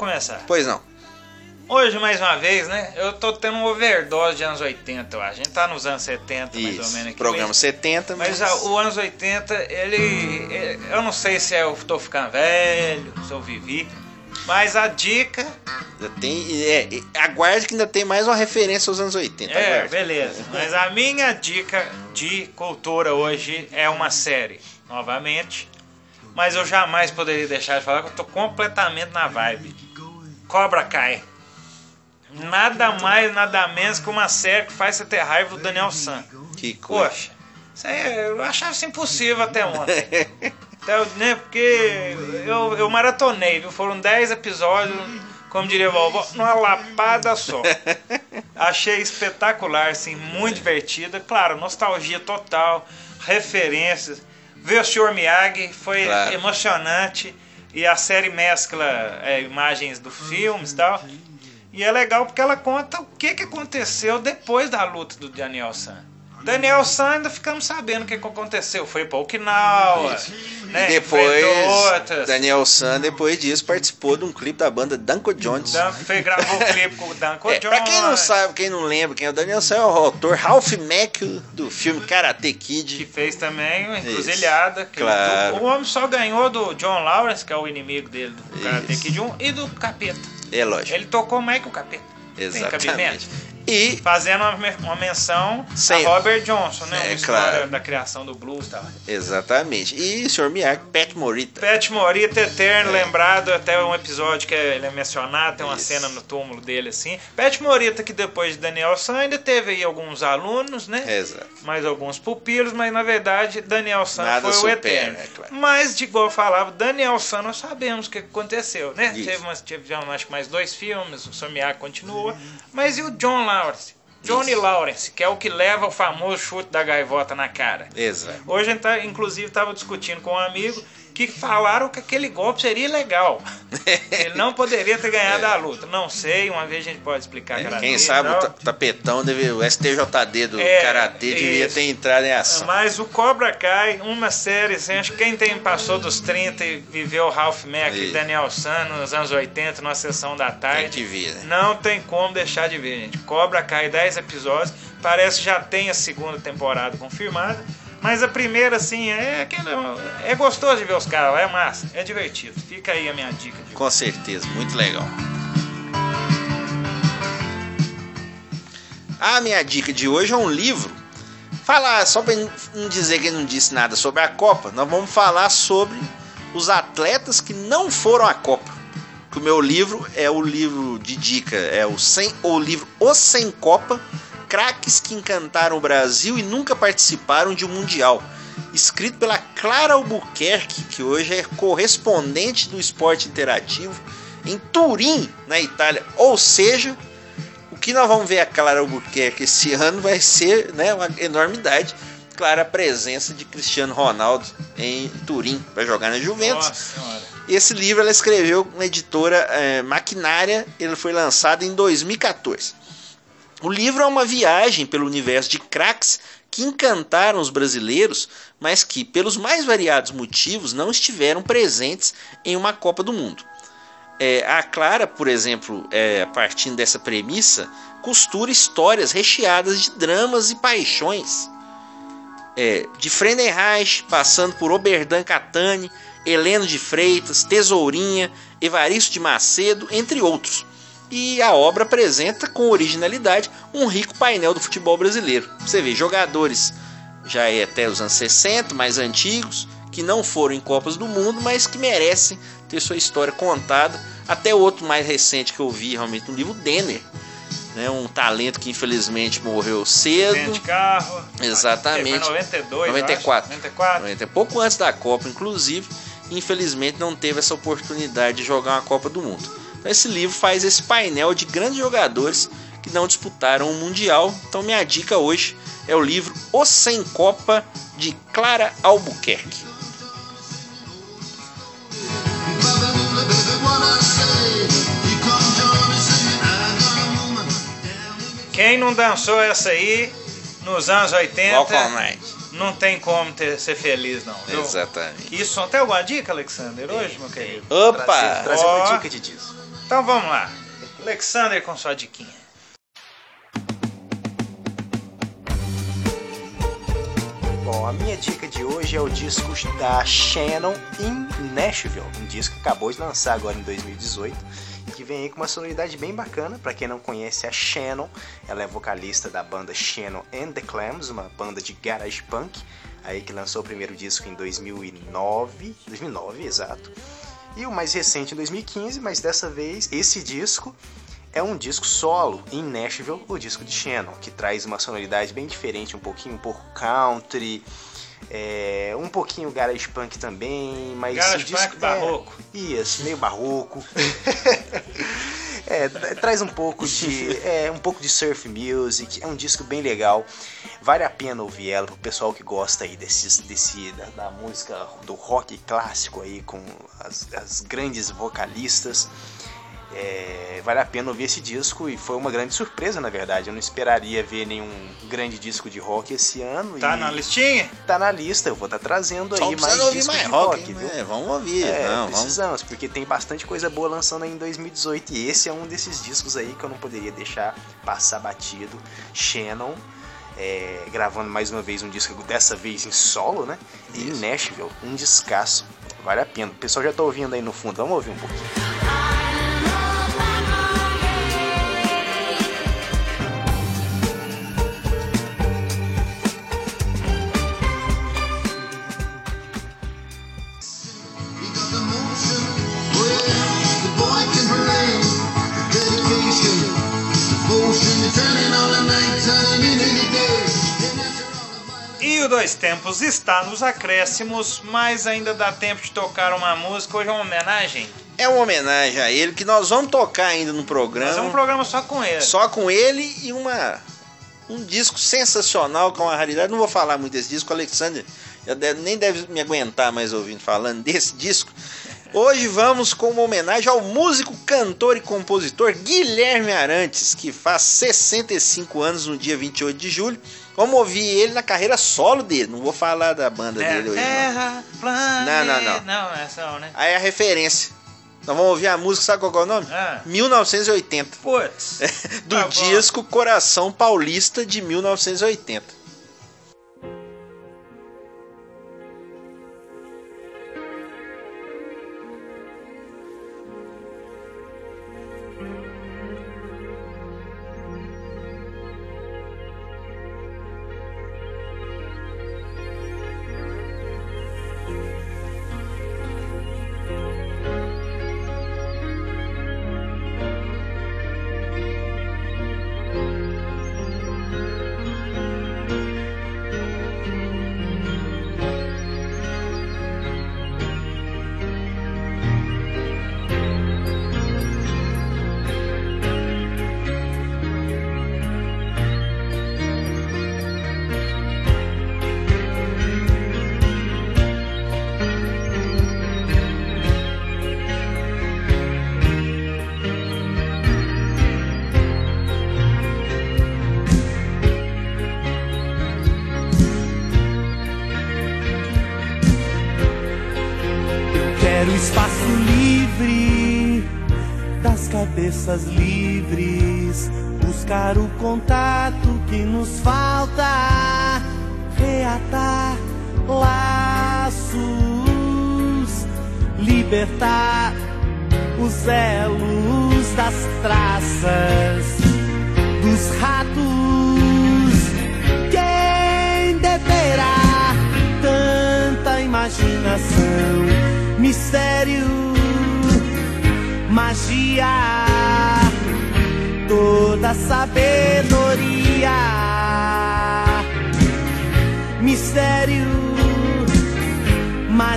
Começar. Pois não. Hoje, mais uma vez, né? Eu tô tendo um overdose de anos 80, eu acho. A gente tá nos anos 70, mais ou Isso. menos. Aqui, Programa mas- 70, mas, Mas o anos 80, ele. é- Eu não sei se eu tô ficando velho, se eu vivi. Mas a dica. tem, é, é, aguarde que ainda tem mais uma referência aos anos 80. É, aguarde. beleza. Mas a minha dica de cultura hoje é uma série, novamente. Mas eu jamais poderia deixar de falar que eu tô completamente na vibe. Cobra Kai. Nada mais, nada menos que uma série que faz você ter raiva do Daniel San. Que coisa. Poxa, isso aí eu achava isso impossível até ontem. Até, né, porque eu, eu maratonei, viu? Foram 10 episódios, como diria a vovó, numa lapada só. Achei espetacular, assim, muito divertida. Claro, nostalgia total, referências. Ver o Sr. Miyagi foi Claro. emocionante. E a série mescla é, imagens do filmes e tal. E é legal porque ela conta o que, que aconteceu depois da luta do Daniel San. Daniel San ainda ficamos sabendo o que que aconteceu. Foi pra Okinawa, né? E depois. Daniel San, depois disso, participou de um clipe da banda Danko Jones. Dan- Fez, gravou o clipe com o Danko É, pra quem não Jones, sabe, quem não lembra quem é o Daniel San, é o autor Ralph Macchio do filme Karate Que Kid. fez também o Encruzilhada. que Claro. O, o homem só ganhou do John Lawrence, que é o inimigo dele do Karate Isso. Kid 1, e do Capeta. É lógico. Ele tocou mais que o Capeta. Tem Exatamente. E Fazendo uma, uma menção a Robert Johnson, né? É, claro. da criação do blues e tal. Exatamente. E Sr. Miyagi, Pat Morita. Pat Morita, eterno, É. lembrado, até um episódio que ele é mencionado, tem uma Isso. cena no túmulo dele assim. Pat Morita, que depois de Daniel San ainda teve aí alguns alunos, né? Exato. mais alguns pupilos, mas na verdade Daniel San Nada foi o supera, eterno. é claro. Mas, de igual eu falava, Daniel San nós sabemos o que aconteceu, né? Isso. Teve, umas, teve acho mais dois filmes, o Somiak continua, mas e o John Lawrence? Johnny Isso. Lawrence, que é o que leva o famoso chute da gaivota na cara. Exato. Hoje a gente tá, inclusive estava discutindo com um amigo que falaram que aquele golpe seria ilegal. Ele não poderia ter ganhado a luta. Não sei, uma vez a gente pode explicar É. Quem vez, sabe o ta- tapetão, deve, o STJD do É, Karatê devia ter entrado em ação. Mas o Cobra Kai, uma série, assim, acho que quem tem, passou dos 30 e viveu Ralph Mack e. Daniel San nos anos 80, numa sessão da Tem tarde, que ver, né? não tem como deixar de ver, gente. Cobra Kai, 10 episódios, parece que já tem a segunda temporada confirmada, mas a primeira, assim, é, aquela- é gostoso de ver os caras, é massa, é divertido. Fica aí a minha dica de Com certeza, muito legal. A minha dica de hoje é um livro. Falar, só para não dizer que não disse nada sobre a Copa, nós vamos falar sobre os atletas que não foram à Copa. Que o meu livro é o livro de dica, é o, sem, o livro O Sem Copa, craques que encantaram o Brasil e nunca participaram de um Mundial. Escrito pela Clara Albuquerque, que hoje é correspondente do esporte interativo em Turim, na Itália. Ou seja, o que nós vamos ver a Clara Albuquerque esse ano vai ser né, uma enormidade. Claro, a presença de Cristiano Ronaldo em Turim para jogar na Juventus. Nossa. Esse livro ela escreveu na editora eh, Maquinária, ele foi lançado em 2014. O livro é uma viagem pelo universo de craques que encantaram os brasileiros, mas que, pelos mais variados motivos, não estiveram presentes em uma Copa do Mundo. É, a Clara, por exemplo, é, partindo dessa premissa, costura histórias recheadas de dramas e paixões. É, de Friedenreich, passando por Oberdan Catani, Heleno de Freitas, Tesourinha, Evaristo de Macedo, entre outros. E a obra apresenta com originalidade um rico painel do futebol brasileiro. Você vê jogadores já é até os anos 60, mais antigos, que não foram em Copas do Mundo, mas que merecem ter sua história contada. Até outro mais recente que eu vi realmente no livro, Denner, né, um talento que infelizmente morreu cedo. Dentro de carro. Exatamente. Foi 92, eu 94. acho. 94. 90, pouco antes da Copa, inclusive, infelizmente não teve essa oportunidade de jogar uma Copa do Mundo. Então, esse livro faz esse painel de grandes jogadores que não disputaram o Mundial. Então, minha dica hoje é o livro O Sem Copa de Clara Albuquerque. Quem não dançou essa aí nos anos 80 Walk All Night. não tem como ter, ser feliz, não. viu? Exatamente. Isso, tem alguma dica, Alexander, hoje, meu querido? Opa! Trazer, trazer uma dica de disco. Então vamos lá. Alexander com sua diquinha. Bom, a minha dica de hoje é o disco da Shannon in Nashville, um disco que acabou de lançar agora em 2018 e que vem aí com uma sonoridade bem bacana. Para quem não conhece a Shannon, ela é vocalista da banda Shannon and the Clams, uma banda de garage punk, aí que lançou o primeiro disco em 2009, 2009, exato. E o mais recente em 2015, mas dessa vez esse disco é um disco solo em Nashville, o disco de Shannon, que traz uma sonoridade bem diferente, um pouquinho um pouco country, é, um pouquinho garage punk também, mas Garage o disco punk barroco. É, isso, meio barroco. É, traz um pouco de é, um pouco de surf music, é um disco bem legal. Vale a pena ouvir ela pro pessoal que gosta aí desses, desse da, da música do rock clássico aí com as, as grandes vocalistas. É, vale a pena ouvir esse disco e foi uma grande surpresa, na verdade. Eu não esperaria ver nenhum grande disco de rock esse ano. Tá e na listinha? Tá na lista, eu vou estar trazendo Só aí mais ouvir discos mais de rock, rock, hein, viu? é, vamos ouvir. É, não, vamos. precisamos, porque tem bastante coisa boa lançando aí em 2018 e esse é um desses discos aí que eu não poderia deixar passar batido. Shannon, é, gravando mais uma vez um disco, dessa vez em solo, né? E Isso. Nashville, um descasso. Vale a pena. O pessoal já tá ouvindo aí no fundo, vamos ouvir um pouquinho. E o Dois Tempos está nos acréscimos, mas ainda dá tempo de tocar uma música. Hoje é uma homenagem. É uma homenagem a ele que nós vamos tocar ainda no programa. Mas é um programa só com ele. Só com ele e uma um disco sensacional com uma raridade. Não vou falar muito desse disco, o Alexander já deve- nem deve me aguentar mais ouvindo falando desse disco. Hoje vamos com uma homenagem ao músico, cantor e compositor Guilherme Arantes, que faz 65 anos no dia 28 de julho. Vamos ouvir ele na carreira solo dele. Não vou falar da banda É, dele hoje. Não. Terra, planeta. Não, não, não. Não, é só, né? Aí a referência. Nós vamos ouvir a música, sabe qual é o nome? Ah. 1980. Putz. do Tá disco Coração Paulista de 1980.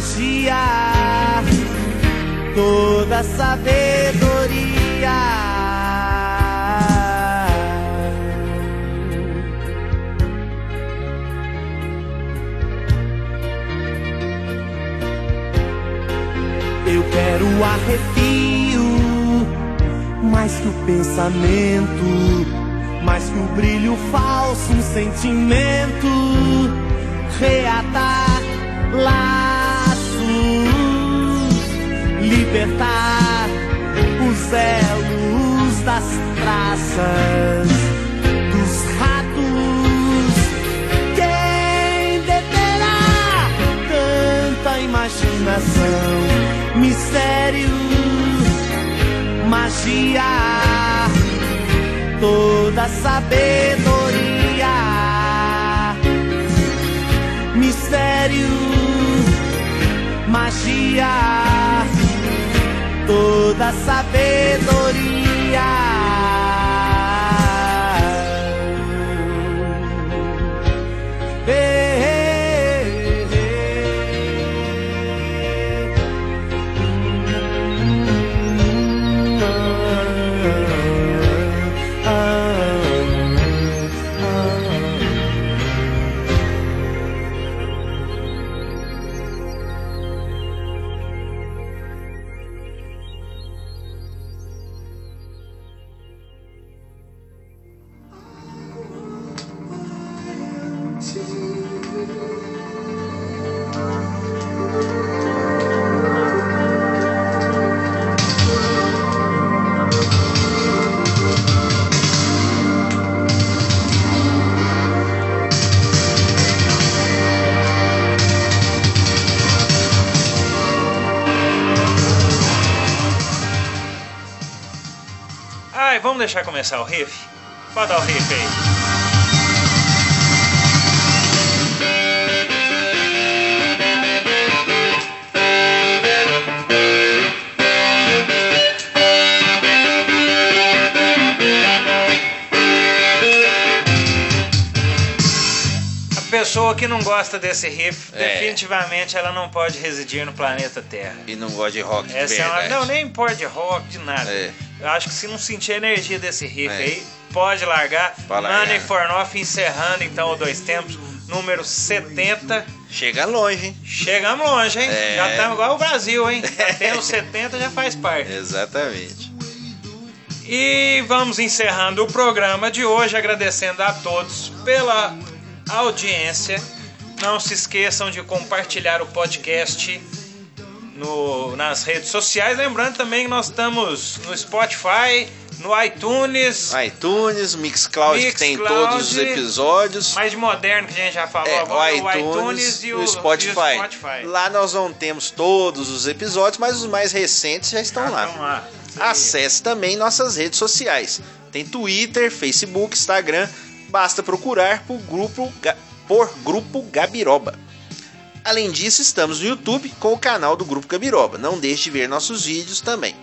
Magia, toda sabedoria. Eu quero arrepio, mais que o pensamento, mais que o brilho falso, um sentimento, reatar laços, libertar os elos das traças dos ratos. Quem deterá tanta imaginação, mistério, magia, toda sabedoria, mistério, magia, toda sabedoria. Vamos deixar começar o riff? Pode dar o riff aí. A pessoa que não gosta desse riff, É. definitivamente ela não pode residir no planeta Terra. E não gosta de rock de Essa é uma, não, nem importa de rock, de nada. É. Eu acho que se não sentir a energia desse riff É. aí, pode largar. Pode largar. Money for Nothing encerrando então o Dois Tempos, número 70. Chega longe, hein? Chegamos longe, hein? É. Já estamos igual o Brasil, hein? Até os 70 já faz parte. Exatamente. E vamos encerrando o programa de hoje, agradecendo a todos pela audiência. Não se esqueçam de compartilhar o podcast no- nas redes sociais. Lembrando também que nós estamos no Spotify, no iTunes, iTunes, Mixcloud, que tem Mixcloud, todos os episódios. mais de moderno que a gente já falou É, agora, o iTunes, e o, Spotify. e o Spotify. Lá nós não temos todos os episódios, mas os mais recentes já estão lá. Então, lá. Isso aí. Acesse também nossas redes sociais. Tem Twitter, Facebook, Instagram. Basta procurar por grupo, por grupo Gabiroba. Além disso, estamos no YouTube com o canal do Grupo Gabiroba. Não deixe de ver nossos vídeos também.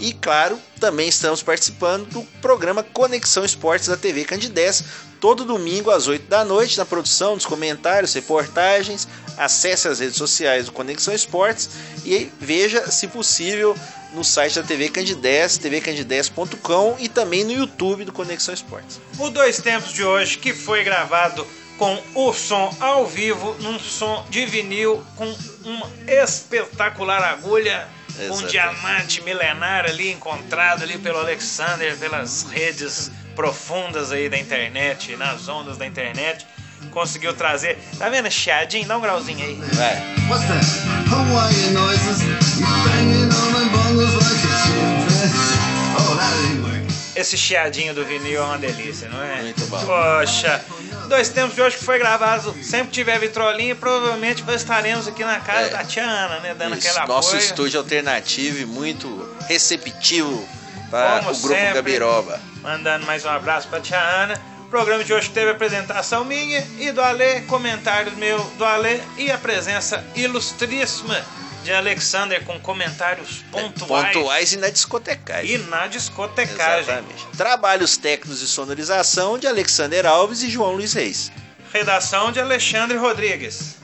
E claro, também estamos participando do programa Conexão Esportes da TV Candidez, todo domingo às 8 da noite, na produção dos comentários, reportagens. Acesse as redes sociais do Conexão Esportes e veja, se possível, no site da TV Candidez, tvcandidez.com e também no YouTube do Conexão Esportes. O Dois Tempos de hoje, que foi gravado com o som ao vivo, num som de vinil, com uma espetacular agulha, com um Exatamente. diamante milenar ali encontrado ali pelo Alexander, pelas redes profundas aí da internet, nas ondas da internet. Conseguiu trazer. Tá vendo, chiadinho? Dá um grauzinho aí. Vai. What's that? Hawaiian noises. You banging on my bongos like a chimpanzee. Oh, that ain't working. Esse chiadinho do vinil é uma delícia, não é? Muito bom. Poxa, dois tempos de hoje que foi gravado. Sempre tiver vitrolinha, provavelmente nós estaremos aqui na casa É. da Tiana, né? Dando Isso, aquela nosso apoio. estúdio alternativo e muito receptivo para Como o Grupo sempre. Gabiroba. Mandando mais um abraço pra Tia Ana. O programa de hoje teve apresentação minha e do Alê, comentários meu do Alê e a presença ilustríssima de Alexander com comentários pontuais, Pontuais e na discotecagem. e na discotecagem. Exatamente. Trabalhos técnicos e sonorização de Alexander Alves e João Luiz Reis. Redação de Alexandre Rodrigues.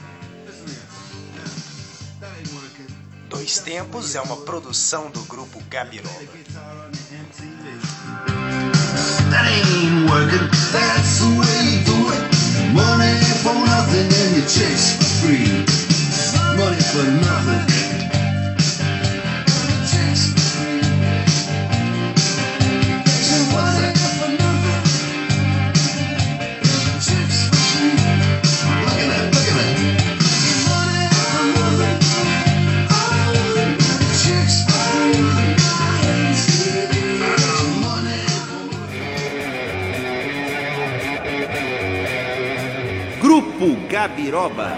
Dois Tempos é uma produção do grupo Gabiroba. That ain't working. That's the way you do it. Money for nothing and your chicks for free. Money for nothing. Gabiroba.